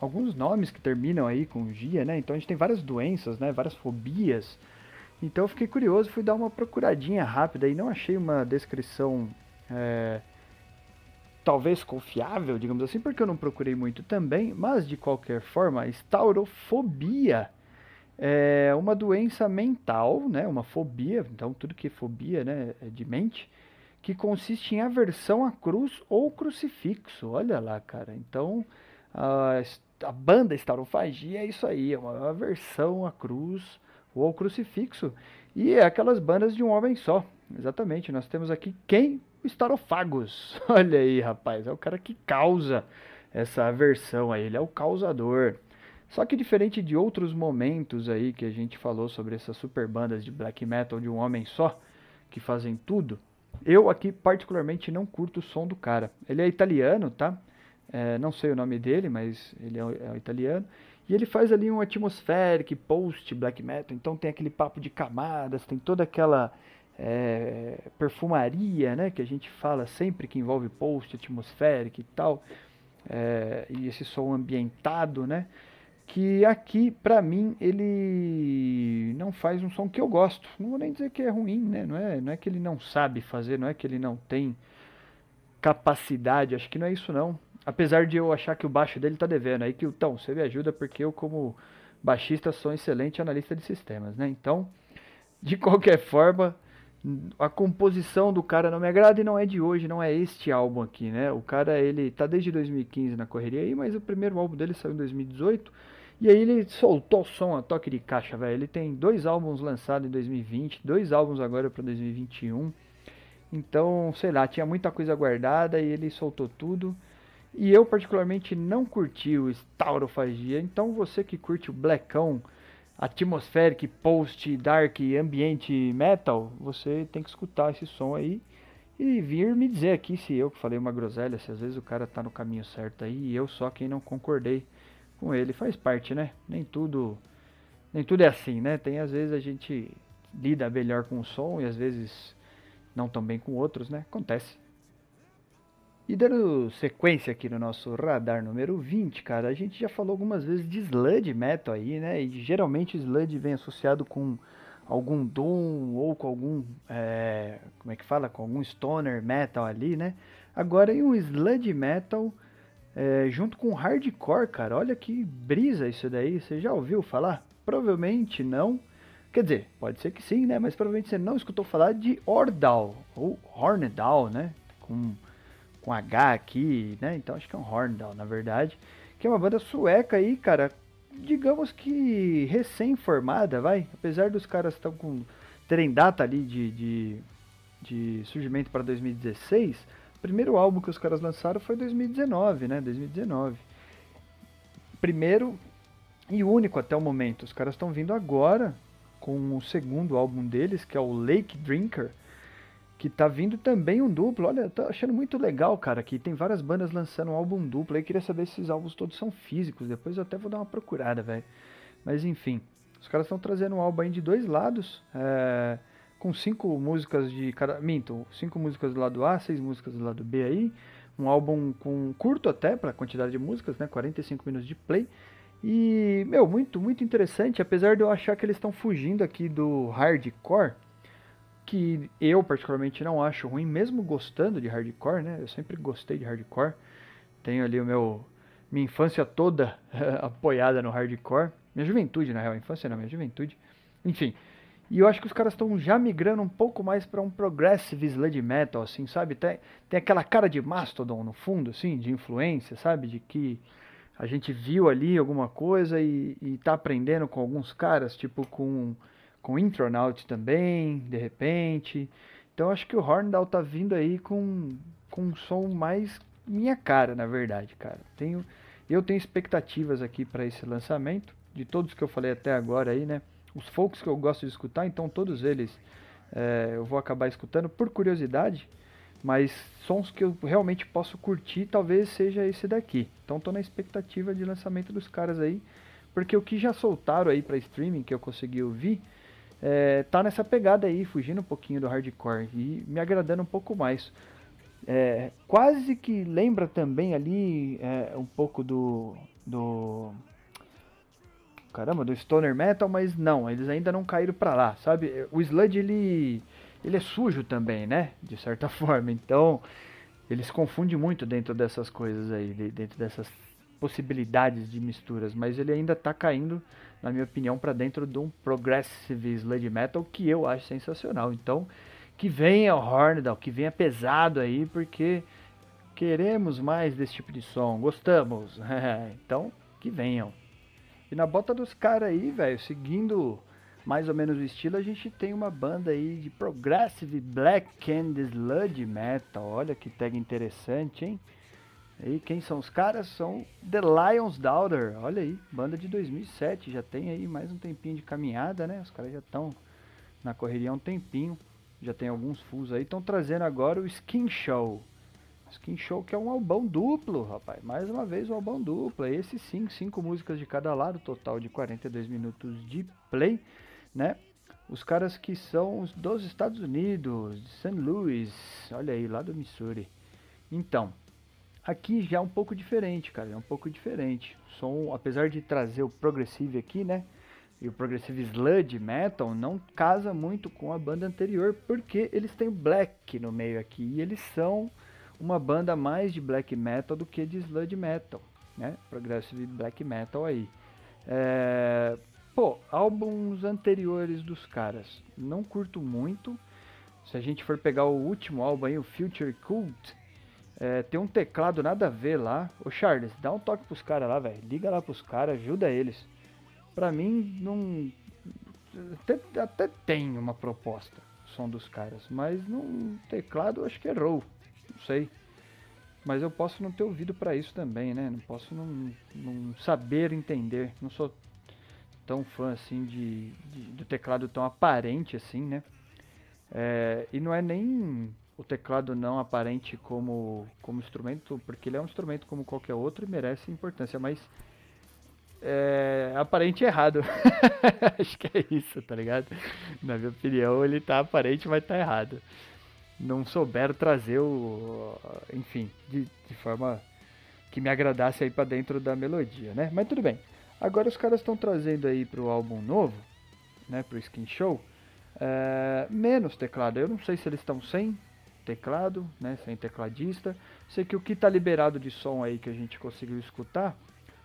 Speaker 2: alguns nomes que terminam aí com gia, né? Então a gente tem várias doenças, né? Várias fobias. Então eu fiquei curioso, fui dar uma procuradinha rápida e não achei uma descrição é, talvez confiável, digamos assim, porque eu não procurei muito também, mas de qualquer forma, estaurofobia é uma doença mental, né, uma fobia, então tudo que é fobia, né, é de mente, que consiste em aversão à cruz ou crucifixo. Olha lá, cara. Então, a, a banda estaurofagia é isso aí, é uma aversão à cruz ou ao crucifixo. E é aquelas bandas de um homem só. Exatamente. Nós temos aqui quem o Starofagos. Olha aí, rapaz, é o cara que causa essa aversão aí, ele é o causador. Só que diferente de outros momentos aí que a gente falou sobre essas super bandas de black metal de um homem só, que fazem tudo, eu aqui particularmente não curto o som do cara. Ele é italiano, tá? É, não sei o nome dele, mas ele é, é italiano. E ele faz ali um atmospheric, post black metal, então tem aquele papo de camadas, tem toda aquela é, perfumaria, né? Que a gente fala sempre que envolve post, atmosférico e tal, é, e esse som ambientado, né? Que aqui, para mim, ele não faz um som que eu gosto. Não vou nem dizer que é ruim, né? Não é, não é que ele não sabe fazer, não é que ele não tem capacidade, acho que não é isso não. Apesar de eu achar que o baixo dele tá devendo, aí que então, você me ajuda porque eu como baixista sou um excelente analista de sistemas, né? Então, de qualquer forma, a composição do cara não me agrada e não é de hoje, não é este álbum aqui, né? O cara, ele tá desde 2015 na correria aí, mas o primeiro álbum dele saiu em 2018 e aí ele soltou o som a toque de caixa, velho. Ele tem dois álbuns lançados em 2020, dois álbuns agora para 2021. Então, sei lá, tinha muita coisa guardada e ele soltou tudo. E eu particularmente não curti o Staurofagia. Então você que curte o Blackão, Atmospheric, Post, Dark, Ambiente Metal, você tem que escutar esse som aí. E vir me dizer aqui se eu que falei uma groselha, se às vezes o cara tá no caminho certo aí e eu só quem não concordei com ele. Faz parte, né? Nem tudo, nem tudo é assim, né? Tem às vezes a gente lida melhor com o som e às vezes não tão bem com outros, né? Acontece. E dando sequência aqui no nosso radar número 20, cara, a gente já falou algumas vezes de sludge metal aí, né? E geralmente sludge vem associado com algum doom ou com algum, é, como é que fala, com algum stoner metal ali, né? Agora em um sludge metal é, junto com hardcore, cara, olha que brisa isso daí, você já ouviu falar? Provavelmente não, Quer dizer, pode ser que sim, né? Mas provavelmente você não escutou falar de Ordal, ou Hornedal, né? Com, com H aqui, né? Então acho que é um Hornedal, na verdade. Que é uma banda sueca aí, cara. Digamos que recém-formada, vai. Apesar dos caras estão com terem data ali de, de, de surgimento para 2016. O primeiro álbum que os caras lançaram foi 2019, né? 2019. Primeiro e único até o momento. Os caras estão vindo agora com o segundo álbum deles, que é o Lake Drinker, que tá vindo também um duplo. Olha, tô achando muito legal, cara, que tem várias bandas lançando um álbum duplo. Aí queria saber se esses álbuns todos são físicos. Depois eu até vou dar uma procurada, velho. Mas enfim, os caras estão trazendo um álbum aí de dois lados, é, com cinco músicas de cada. Minto, cinco músicas do lado A, seis músicas do lado B aí. Um álbum com curto até para quantidade de músicas, né? 45 minutos de play. E, meu, muito, muito interessante, apesar de eu achar que eles estão fugindo aqui do hardcore, que eu particularmente não acho ruim, mesmo gostando de hardcore, né? Eu sempre gostei de hardcore. Tenho ali o meu minha infância toda apoiada no hardcore, minha juventude na real, infância não, minha juventude. Enfim, e eu acho que os caras estão já migrando um pouco mais para um progressive sludge metal, assim, sabe? Tem, tem aquela cara de Mastodon no fundo, assim, de influência, sabe? De que a gente viu ali alguma coisa e, está aprendendo com alguns caras, tipo com, com Intronaut também, de repente. Então acho que o Horndal tá vindo aí com, com um som mais minha cara, na verdade, cara. Tenho, eu tenho expectativas aqui para esse lançamento, de todos que eu falei até agora aí, né? Os folks que eu gosto de escutar, então todos eles é, eu vou acabar escutando por curiosidade. Mas sons que eu realmente posso curtir talvez seja esse daqui. Então tô na expectativa de lançamento dos caras aí. Porque o que já soltaram aí para streaming que eu consegui ouvir é, tá nessa pegada aí, fugindo um pouquinho do hardcore e me agradando um pouco mais. É, quase que lembra também ali é, um pouco do, do caramba, do stoner metal, mas não, eles ainda não caíram para lá, sabe? O sludge ele ele é sujo também, né? De certa forma. Então, eles confundem muito dentro dessas coisas aí, dentro dessas possibilidades de misturas, mas ele ainda está caindo, na minha opinião, para dentro de um progressive sludge metal que eu acho sensacional. Então, que venha o Hornedal, que venha pesado aí, porque queremos mais desse tipo de som, gostamos. então, que venham. E na bota dos caras aí, velho, seguindo mais ou menos o estilo, a gente tem uma banda aí de Progressive Black and Sludge Metal. Olha que tag interessante, hein? E quem são os caras? São The Lions Daughter. Olha aí, banda de 2007. Já tem aí mais um tempinho de caminhada, né? Os caras já estão na correria há um tempinho. Já tem alguns fusos aí. Estão trazendo agora o Skin Show. Skin Show que é um albão duplo, rapaz. Mais uma vez um albão duplo. Esse sim, cinco músicas de cada lado, total de 42 minutos de play né? Os caras que são dos Estados Unidos, de St. Louis, olha aí, lá do Missouri. Então, aqui já é um pouco diferente, cara, é um pouco diferente. Som, apesar de trazer o progressive aqui, né? E o progressive sludge metal não casa muito com a banda anterior, porque eles têm o black no meio aqui e eles são uma banda mais de black metal do que de sludge metal, né? Progressive black metal aí. É, Pô, álbuns anteriores dos caras, não curto muito. Se a gente for pegar o último álbum aí, o Future Cult, é, tem um teclado nada a ver lá. Ô Charles, dá um toque pros caras lá, velho. Liga lá pros caras, ajuda eles. Pra mim, não. Até, até tem uma proposta, o som dos caras, mas no teclado acho que errou. Não sei. Mas eu posso não ter ouvido para isso também, né? Não posso não, não saber entender. Não sou tão fã assim de, de do teclado tão aparente assim, né? É, e não é nem o teclado não aparente como, como instrumento, porque ele é um instrumento como qualquer outro e merece importância, mas é aparente errado. Acho que é isso, tá ligado? Na minha opinião, ele tá aparente, mas tá errado. Não souberam trazer o. Enfim, de, de forma que me agradasse aí para dentro da melodia, né? Mas tudo bem. Agora os caras estão trazendo aí pro álbum novo, né, pro Skin Show, é, menos teclado. Eu não sei se eles estão sem teclado, né, sem tecladista. Sei que o que está liberado de som aí que a gente conseguiu escutar,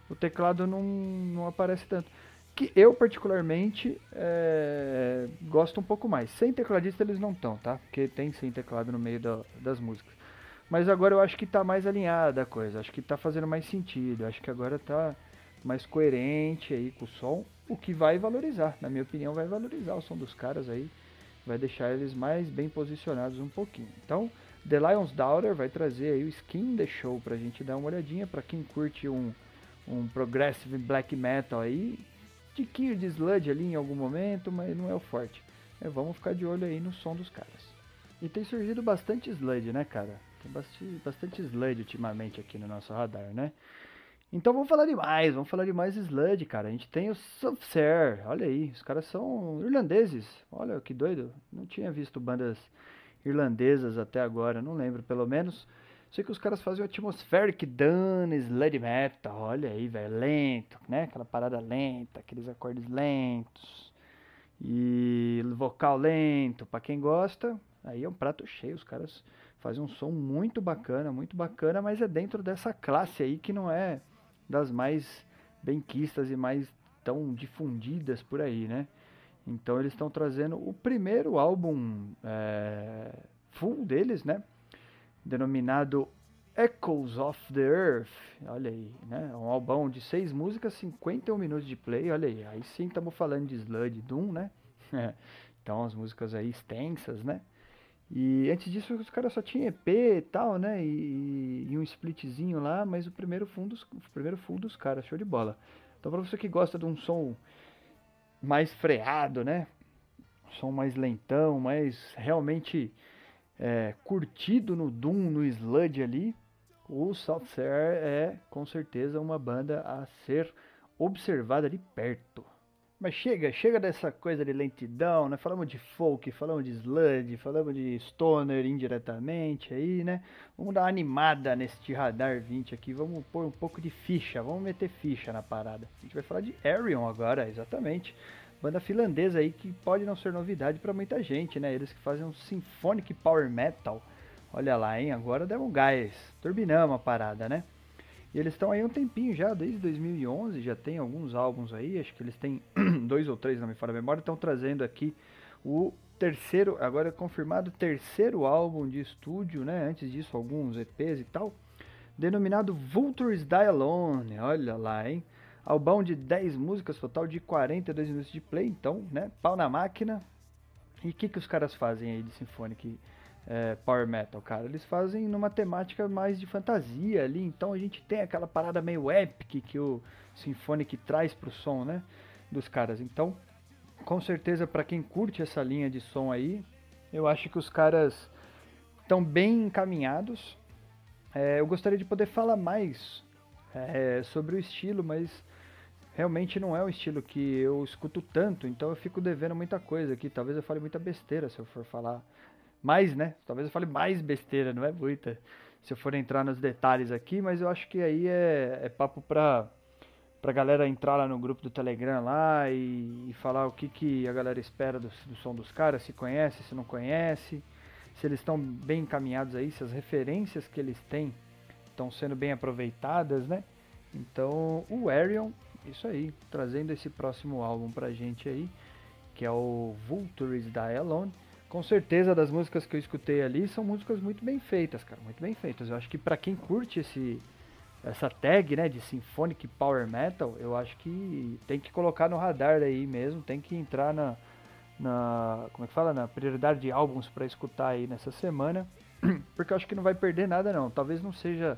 Speaker 2: o teclado não, não aparece tanto. Que eu particularmente é, gosto um pouco mais. Sem tecladista eles não estão, tá? Porque tem sem teclado no meio da, das músicas. Mas agora eu acho que está mais alinhada a coisa. Acho que está fazendo mais sentido. Acho que agora está mais coerente aí com o som, o que vai valorizar, na minha opinião, vai valorizar o som dos caras aí, vai deixar eles mais bem posicionados um pouquinho. Então, The Lion's Daughter vai trazer aí o Skin The Show pra gente dar uma olhadinha, para quem curte um, um progressive black metal aí, tiquinho de sludge ali em algum momento, mas não é o forte. É, vamos ficar de olho aí no som dos caras. E tem surgido bastante sludge, né, cara? Tem bastante, bastante sludge ultimamente aqui no nosso radar, né? Então vamos falar de mais, vamos falar de mais Sludge, cara. A gente tem o Subser, olha aí, os caras são irlandeses. Olha que doido, não tinha visto bandas irlandesas até agora, não lembro, pelo menos. Sei que os caras fazem o Atmospheric Done Sludge Metal, olha aí, velho, lento, né? Aquela parada lenta, aqueles acordes lentos. E vocal lento, para quem gosta, aí é um prato cheio, os caras fazem um som muito bacana, muito bacana, mas é dentro dessa classe aí que não é das mais benquistas e mais tão difundidas por aí, né? Então eles estão trazendo o primeiro álbum é, full deles, né? Denominado Echoes of the Earth. Olha aí, né? Um álbum de seis músicas, 51 minutos de play. Olha aí, aí sim estamos falando de Sludge Doom, né? então as músicas aí extensas, né? E antes disso os caras só tinham EP e tal, né? E, e, um splitzinho lá, mas o primeiro full dos, o primeiro full dos caras, show de bola. Então pra você que gosta de um som mais freado, né? Um som mais lentão, mais realmente é, curtido no Doom, no Sludge ali, o South é com certeza uma banda a ser observada de perto. Mas chega, chega dessa coisa de lentidão, né? Falamos de folk, falamos de sludge, falamos de stoner indiretamente aí, né? Vamos dar uma animada neste radar 20 aqui, vamos pôr um pouco de ficha, vamos meter ficha na parada. A gente vai falar de Arion agora, exatamente. Banda finlandesa aí que pode não ser novidade para muita gente, né? Eles que fazem um symphonic power metal. Olha lá, hein? Agora deram um gás, turbinamos a parada, né? E eles estão aí um tempinho já, desde 2011, já tem alguns álbuns aí, acho que eles têm dois ou três, não me fala a memória, estão trazendo aqui o terceiro, agora é confirmado, terceiro álbum de estúdio, né? Antes disso, alguns EPs e tal, denominado Vultures Die Alone, olha lá, hein? Albão de 10 músicas, total de 42 minutos de play, então, né? Pau na máquina. E o que, que os caras fazem aí de Symphonic? É, power metal, cara. Eles fazem numa temática mais de fantasia ali, então a gente tem aquela parada meio epic que o Symphonic traz pro som, né, dos caras. Então, com certeza para quem curte essa linha de som aí, eu acho que os caras estão bem encaminhados. É, eu gostaria de poder falar mais é, sobre o estilo, mas realmente não é um estilo que eu escuto tanto, então eu fico devendo muita coisa aqui. Talvez eu fale muita besteira se eu for falar mais, né? Talvez eu fale mais besteira, não é muita. Se eu for entrar nos detalhes aqui, mas eu acho que aí é, é papo pra, pra galera entrar lá no grupo do Telegram lá e, e falar o que, que a galera espera do, do som dos caras, se conhece, se não conhece, se eles estão bem encaminhados aí, se as referências que eles têm estão sendo bem aproveitadas, né? Então, o Arion, isso aí, trazendo esse próximo álbum pra gente aí, que é o Vultures da Alone com certeza das músicas que eu escutei ali são músicas muito bem feitas, cara, muito bem feitas. Eu acho que para quem curte esse essa tag, né, de symphonic power metal, eu acho que tem que colocar no radar aí mesmo, tem que entrar na na como é que fala, na prioridade de álbuns para escutar aí nessa semana, porque eu acho que não vai perder nada não. Talvez não seja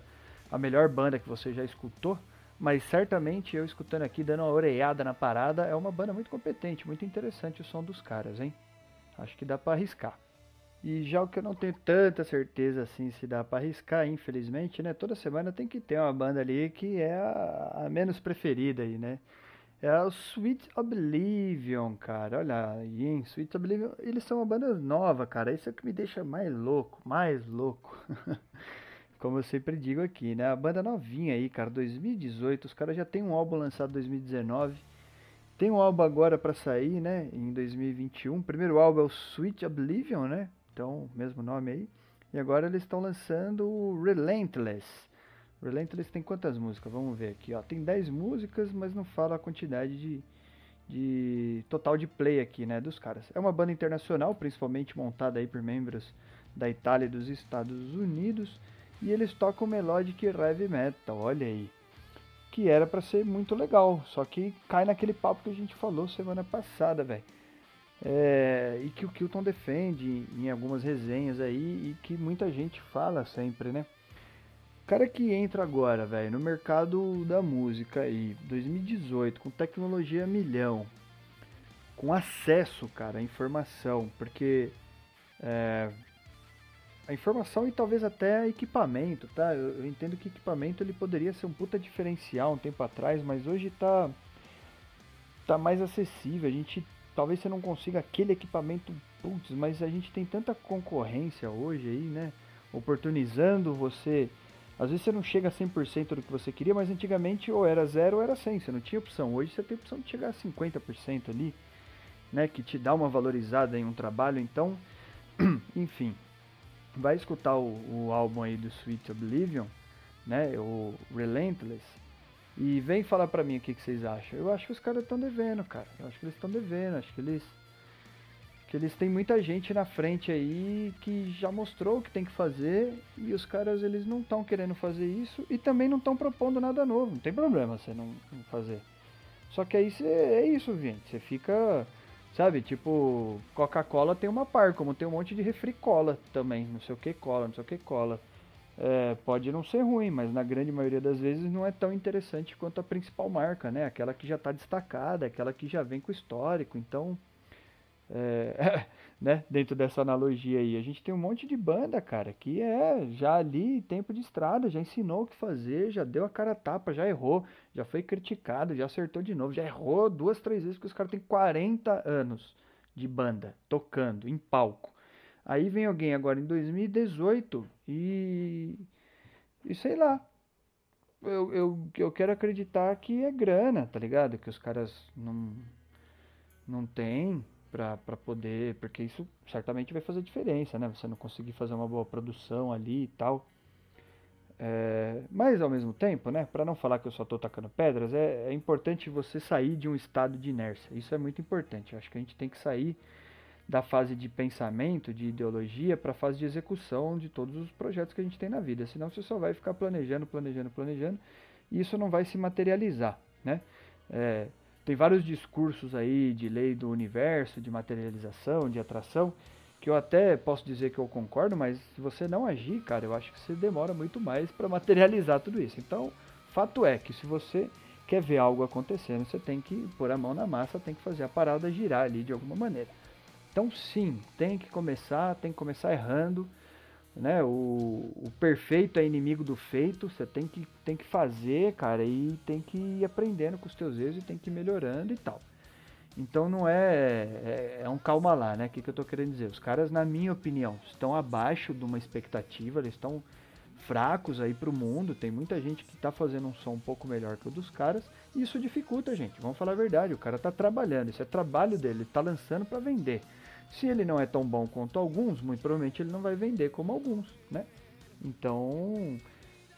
Speaker 2: a melhor banda que você já escutou, mas certamente eu escutando aqui dando uma oreada na parada, é uma banda muito competente, muito interessante o som dos caras, hein? Acho que dá para arriscar. E já o que eu não tenho tanta certeza assim se dá para arriscar, infelizmente, né? Toda semana tem que ter uma banda ali que é a, a menos preferida aí, né? É o Sweet Oblivion, cara. Olha aí, hein? Sweet Oblivion, eles são uma banda nova, cara. Isso é o que me deixa mais louco, mais louco. Como eu sempre digo aqui, né? A banda novinha aí, cara, 2018. Os caras já tem um álbum lançado em 2019. Tem um álbum agora para sair, né, em 2021. O primeiro álbum é o Sweet Oblivion, né? Então, mesmo nome aí. E agora eles estão lançando o Relentless. Relentless tem quantas músicas? Vamos ver aqui, ó. Tem 10 músicas, mas não fala a quantidade de, de total de play aqui, né, dos caras. É uma banda internacional, principalmente montada aí por membros da Itália e dos Estados Unidos, e eles tocam melodic heavy metal. Olha aí que era para ser muito legal, só que cai naquele papo que a gente falou semana passada, velho. É, e que o Kilton defende em algumas resenhas aí e que muita gente fala sempre, né? Cara que entra agora, velho, no mercado da música aí, 2018, com tecnologia milhão, com acesso, cara, à informação, porque é, a informação e talvez até equipamento, tá? Eu, eu, entendo que equipamento ele poderia ser um puta diferencial um tempo atrás, mas hoje tá tá mais acessível. A gente talvez você não consiga aquele equipamento, putz, mas a gente tem tanta concorrência hoje aí, né? Oportunizando você. Às vezes você não chega a 100% do que você queria, mas antigamente ou era 0 ou era 100, você não tinha opção. Hoje você tem opção de chegar a 50% ali, né, que te dá uma valorizada em um trabalho, então, enfim, vai escutar o, o álbum aí do Sweet Oblivion, né, o Relentless, e vem falar pra mim o que, que vocês acham. Eu acho que os caras estão devendo, cara. Eu acho que eles estão devendo, acho que eles que eles têm muita gente na frente aí que já mostrou o que tem que fazer e os caras eles não estão querendo fazer isso e também não estão propondo nada novo. Não tem problema você não, não fazer. Só que aí cê, é isso, gente. Você fica Sabe, tipo, Coca-Cola tem uma par, como tem um monte de refri cola também, não sei o que cola, não sei o que cola. É, pode não ser ruim, mas na grande maioria das vezes não é tão interessante quanto a principal marca, né? Aquela que já está destacada, aquela que já vem com histórico. Então, é, né, dentro dessa analogia aí. A gente tem um monte de banda, cara, que é já ali tempo de estrada, já ensinou o que fazer, já deu a cara a tapa, já errou, já foi criticado, já acertou de novo, já errou duas, três vezes, porque os caras têm 40 anos de banda, tocando, em palco. Aí vem alguém agora em 2018 e. E sei lá. Eu, eu, eu quero acreditar que é grana, tá ligado? Que os caras não, não tem para poder, porque isso certamente vai fazer diferença, né? Você não conseguir fazer uma boa produção ali e tal. É, mas ao mesmo tempo, né? Para não falar que eu só estou tacando pedras, é, é, importante você sair de um estado de inércia. Isso é muito importante. Eu acho que a gente tem que sair da fase de pensamento, de ideologia, para a fase de execução de todos os projetos que a gente tem na vida. Senão você só vai ficar planejando, planejando, planejando, e isso não vai se materializar, né? É, tem vários discursos aí de lei do universo, de materialização, de atração, que eu até posso dizer que eu concordo, mas se você não agir, cara, eu acho que você demora muito mais para materializar tudo isso. Então, fato é que se você quer ver algo acontecendo, você tem que pôr a mão na massa, tem que fazer a parada girar ali de alguma maneira. Então, sim, tem que começar, tem que começar errando. Né? O, o perfeito é inimigo do feito. Você tem que, tem que fazer, cara, e tem que ir aprendendo com os teus erros e tem que ir melhorando e tal. Então não é, é, é um calma lá, né? O que, que eu tô querendo dizer? Os caras, na minha opinião, estão abaixo de uma expectativa, eles estão fracos aí pro mundo. Tem muita gente que tá fazendo um som um pouco melhor que o dos caras. E isso dificulta, gente. Vamos falar a verdade. O cara tá trabalhando, isso é trabalho dele, ele tá lançando para vender. Se ele não é tão bom quanto alguns, muito provavelmente ele não vai vender como alguns, né? Então,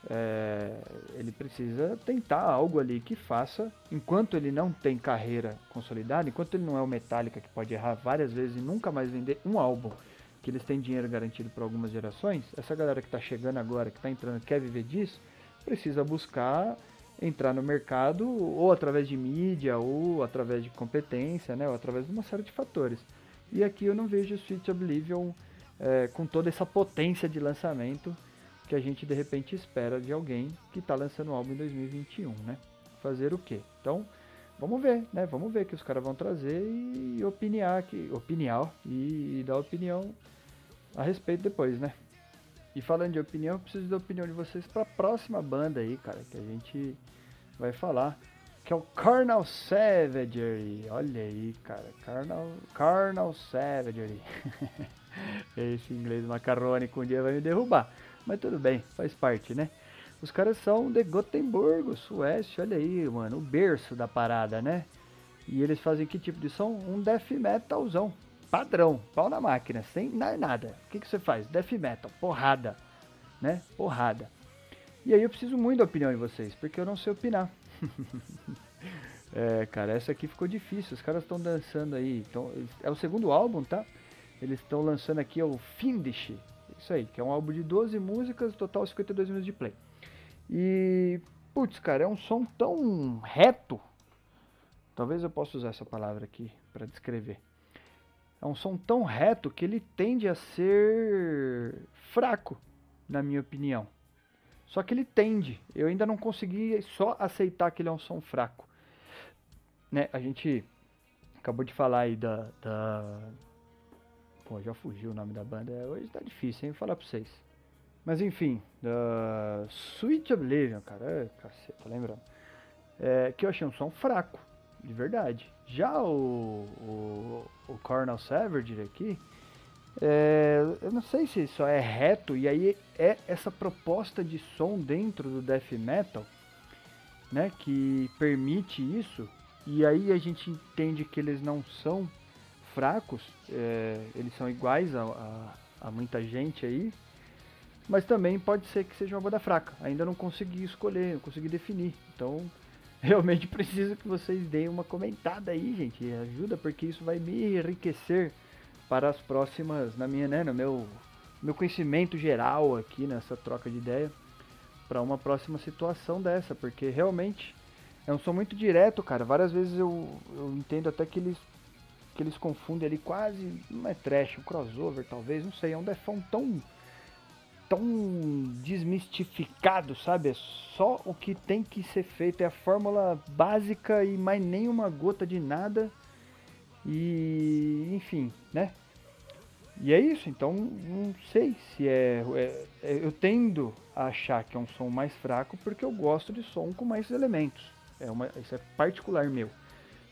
Speaker 2: é, ele precisa tentar algo ali que faça, enquanto ele não tem carreira consolidada, enquanto ele não é o Metallica que pode errar várias vezes e nunca mais vender um álbum, que eles têm dinheiro garantido por algumas gerações, essa galera que está chegando agora, que está entrando, quer viver disso, precisa buscar entrar no mercado ou através de mídia, ou através de competência, né, ou através de uma série de fatores. E aqui eu não vejo o Sweet Oblivion é, com toda essa potência de lançamento que a gente de repente espera de alguém que está lançando um álbum em 2021, né? Fazer o quê? Então, vamos ver, né? Vamos ver que os caras vão trazer e opiniar aqui, opiniar e, e dar opinião a respeito depois, né? E falando de opinião, eu preciso da opinião de vocês para a próxima banda aí, cara, que a gente vai falar que é o Carnal Savagery. Olha aí, cara, Carnal, Carnal Savagery. Esse inglês macarrônico um dia vai me derrubar, mas tudo bem, faz parte, né? Os caras são de Gotemburgo, Suécia, olha aí, mano, o berço da parada, né? E eles fazem que tipo de som? Um death metalzão, padrão, pau na máquina, sem nada. O que, que você faz? Death metal, porrada, né? Porrada. E aí eu preciso muito da opinião de vocês, porque eu não sei opinar. é, cara, essa aqui ficou difícil. Os caras estão dançando aí. Então, é o segundo álbum, tá? Eles estão lançando aqui o Findish. Isso aí, que é um álbum de 12 músicas, total 52 minutos de play. E, putz, cara, é um som tão reto. Talvez eu possa usar essa palavra aqui para descrever. É um som tão reto que ele tende a ser fraco, na minha opinião. Só que ele tende. Eu ainda não consegui só aceitar que ele é um som fraco. Né? A gente acabou de falar aí da, da... Pô, já fugiu o nome da banda. Hoje tá difícil, hein? Vou falar pra vocês. Mas enfim, da Sweet Oblivion, cara. É, caceta, lembrando. É, que eu achei um som fraco, de verdade. Já o, o, o Cornel Savage aqui, é, eu não sei se só é reto, e aí é essa proposta de som dentro do death metal, né, que permite isso, e aí a gente entende que eles não são fracos, é, eles são iguais a, a, a, muita gente aí, mas também pode ser que seja uma banda fraca, ainda não consegui escolher, não consegui definir, então realmente preciso que vocês deem uma comentada aí, gente, ajuda, porque isso vai me enriquecer para as próximas, na minha, né, no meu, meu conhecimento geral aqui nessa troca de ideia, para uma próxima situação dessa, porque realmente é um som muito direto, cara. Várias vezes eu, eu entendo até que eles que eles confundem ali quase, não é trash, um crossover talvez, não sei, é um defão tão tão desmistificado, sabe? É só o que tem que ser feito, é a fórmula básica e mais nenhuma gota de nada e, enfim, né? E é isso, então não sei se é, é, é, Eu tendo a achar que é um som mais fraco porque eu gosto de som com mais elementos. É uma, isso é particular meu.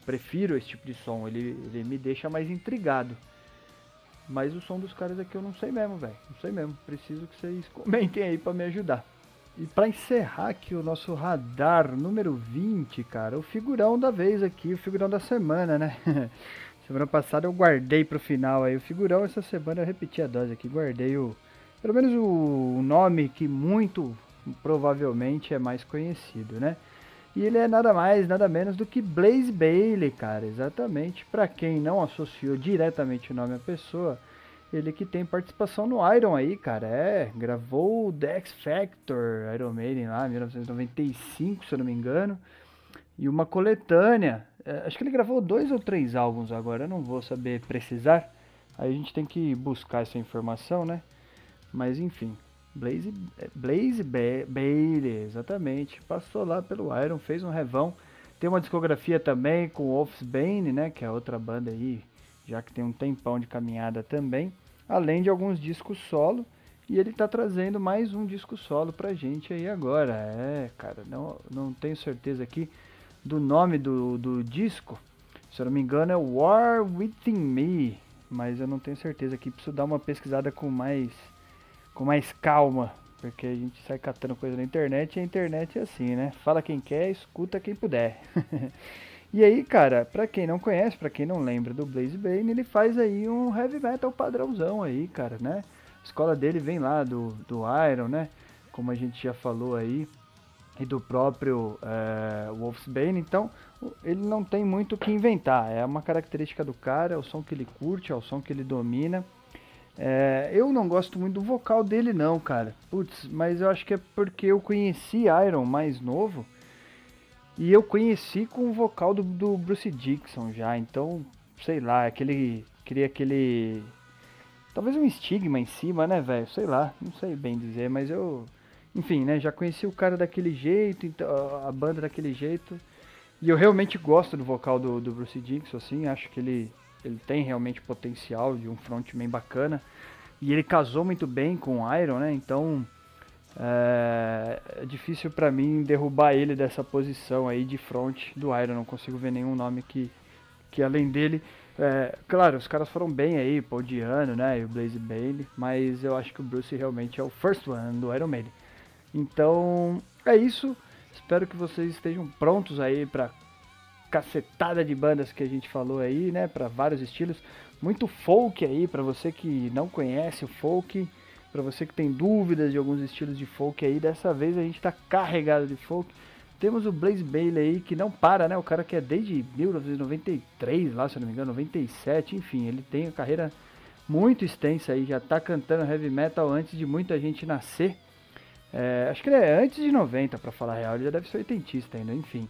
Speaker 2: Prefiro esse tipo de som, ele, ele me deixa mais intrigado. Mas o som dos caras aqui eu não sei mesmo, velho. Não sei mesmo. Preciso que vocês comentem aí para me ajudar. E para encerrar aqui o nosso radar número 20, cara, o figurão da vez aqui, o figurão da semana, né? semana passada eu guardei pro final aí o figurão, essa semana eu repeti a dose aqui, guardei o pelo menos o nome que muito provavelmente é mais conhecido, né? E ele é nada mais, nada menos do que Blaze Bailey, cara, exatamente. Para quem não associou diretamente o nome à pessoa, ele que tem participação no Iron aí, cara. É, gravou o The X Factor, Iron Maiden lá, 1995, se eu não me engano. E uma coletânea. É, acho que ele gravou dois ou três álbuns agora, eu não vou saber precisar. Aí a gente tem que buscar essa informação, né? Mas enfim, Blaze, Blaze Bailey, exatamente. Passou lá pelo Iron, fez um revão. Tem uma discografia também com Wolfsbane, né? Que é outra banda aí já que tem um tempão de caminhada também, além de alguns discos solo E ele tá trazendo mais um disco solo pra gente aí agora. É, cara, não, não tenho certeza aqui do nome do, do disco. Se eu não me engano é War Within Me. Mas eu não tenho certeza aqui. Preciso dar uma pesquisada com mais, com mais calma. Porque a gente sai catando coisa na internet e a internet é assim, né? Fala quem quer, escuta quem puder. e aí, cara, pra quem não conhece, pra quem não lembra do Blaze Bane, ele faz aí um heavy metal padrãozão aí, cara, né? escola dele vem lá do, do Iron, né? Como a gente já falou aí, e do próprio é, Wolfsbane. Então, ele não tem muito o que inventar. É uma característica do cara, é o som que ele curte, é o som que ele domina. É, eu não gosto muito do vocal dele, não, cara. Putz, mas eu acho que é porque eu conheci Iron mais novo. E eu conheci com o vocal do, do Bruce Dixon já. Então, sei lá, aquele. Queria aquele talvez um estigma em cima, né, velho? Sei lá, não sei bem dizer, mas eu, enfim, né, já conheci o cara daquele jeito, então, a banda daquele jeito, e eu realmente gosto do vocal do, do Bruce Dixon, assim, acho que ele, ele tem realmente potencial de um frontman bacana, e ele casou muito bem com o Iron, né, então é, é difícil para mim derrubar ele dessa posição aí de front do Iron, não consigo ver nenhum nome que, que além dele. É, claro, os caras foram bem aí, Paul Diano, né, e o Blaze Bailey, mas eu acho que o Bruce realmente é o first one do Iron Maiden. Então, é isso. Espero que vocês estejam prontos aí para cacetada de bandas que a gente falou aí, né, para vários estilos. Muito folk aí para você que não conhece o folk, para você que tem dúvidas de alguns estilos de folk aí, dessa vez a gente está carregado de folk. Temos o Blaze Bailey aí, que não para, né? O cara que é desde 1993, lá, se eu não me engano, 97, enfim, ele tem a carreira muito extensa aí, já tá cantando heavy metal antes de muita gente nascer. É, acho que ele é antes de 90, para falar a real, ele já deve ser oitentista ainda, enfim.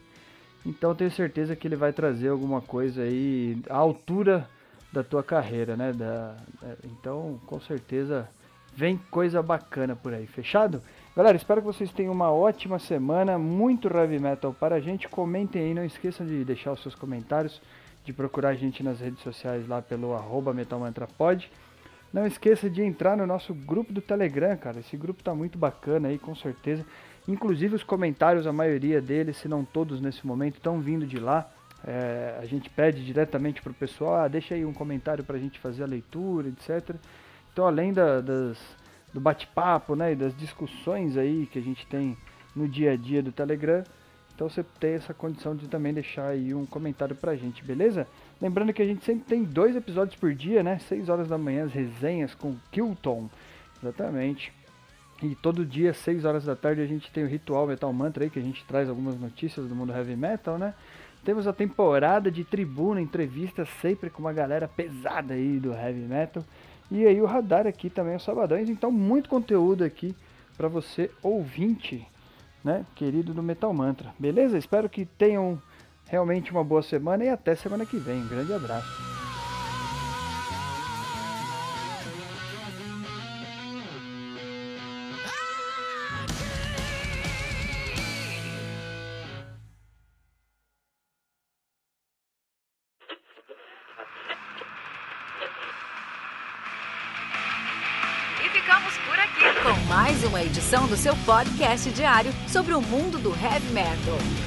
Speaker 2: Então tenho certeza que ele vai trazer alguma coisa aí à altura da tua carreira, né? Da, é, então, com certeza, vem coisa bacana por aí, fechado? Galera, espero que vocês tenham uma ótima semana, muito heavy metal para a gente. Comentem aí, não esqueçam de deixar os seus comentários, de procurar a gente nas redes sociais lá pelo arroba metalmantrapod. Não esqueça de entrar no nosso grupo do Telegram, cara. Esse grupo tá muito bacana aí, com certeza. Inclusive os comentários, a maioria deles, se não todos nesse momento, estão vindo de lá. É, a gente pede diretamente pro pessoal, ah, deixa aí um comentário para a gente fazer a leitura, etc. Então, além da, das do bate-papo, né, e das discussões aí que a gente tem no dia a dia do Telegram. Então você tem essa condição de também deixar aí um comentário pra gente, beleza? Lembrando que a gente sempre tem dois episódios por dia, né? 6 horas da manhã, as resenhas com Kilton. Exatamente. E todo dia, 6 horas da tarde, a gente tem o Ritual Metal Mantra aí, que a gente traz algumas notícias do mundo heavy metal, né? Temos a temporada de tribuna, entrevistas sempre com uma galera pesada aí do heavy metal. E aí o radar aqui também aos sabadões. Então, muito conteúdo aqui para você, ouvinte, né, querido do Metal Mantra. Beleza? Espero que tenham realmente uma boa semana e até semana que vem. Um grande abraço.
Speaker 3: edição do seu podcast diário sobre o mundo do heavy metal.